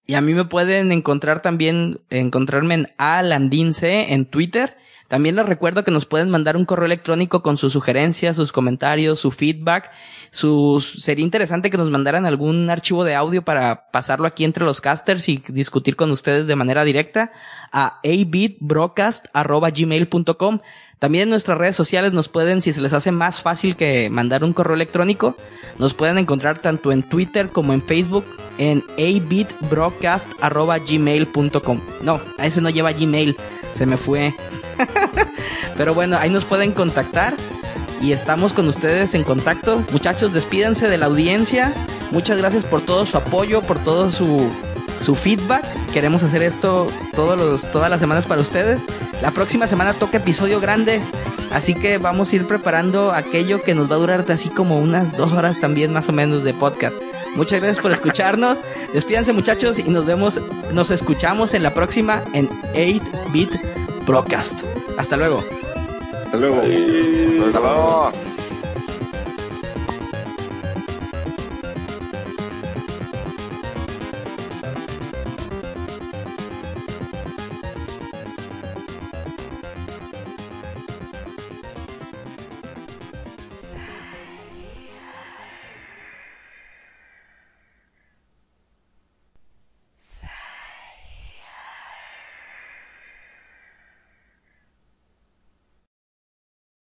Y a mí me pueden encontrar también, encontrarme en alandince en Twitter. También les recuerdo que nos pueden mandar un correo electrónico con sus sugerencias, sus comentarios, su feedback. Sus, sería interesante que nos mandaran algún archivo de audio para pasarlo aquí entre los casters y discutir con ustedes de manera directa a abitbroadcast.gmail.com. También en nuestras redes sociales nos pueden, si se les hace más fácil que mandar un correo electrónico, nos pueden encontrar tanto en Twitter como en Facebook en abitbroadcast.gmail.com. No, a ese no lleva Gmail, se me fue. Pero bueno, ahí nos pueden contactar y estamos con ustedes en contacto. Muchachos, despídanse de la audiencia. Muchas gracias por todo su apoyo, por todo su, su feedback. Queremos hacer esto todos los, todas las semanas para ustedes. La próxima semana toca episodio grande, así que vamos a ir preparando aquello que nos va a durar así como unas dos horas también más o menos de podcast. Muchas gracias por escucharnos. Despídanse muchachos y nos vemos, nos escuchamos en la próxima en 8-Bit Broadcast. Hasta luego. Hasta luego. Hasta luego.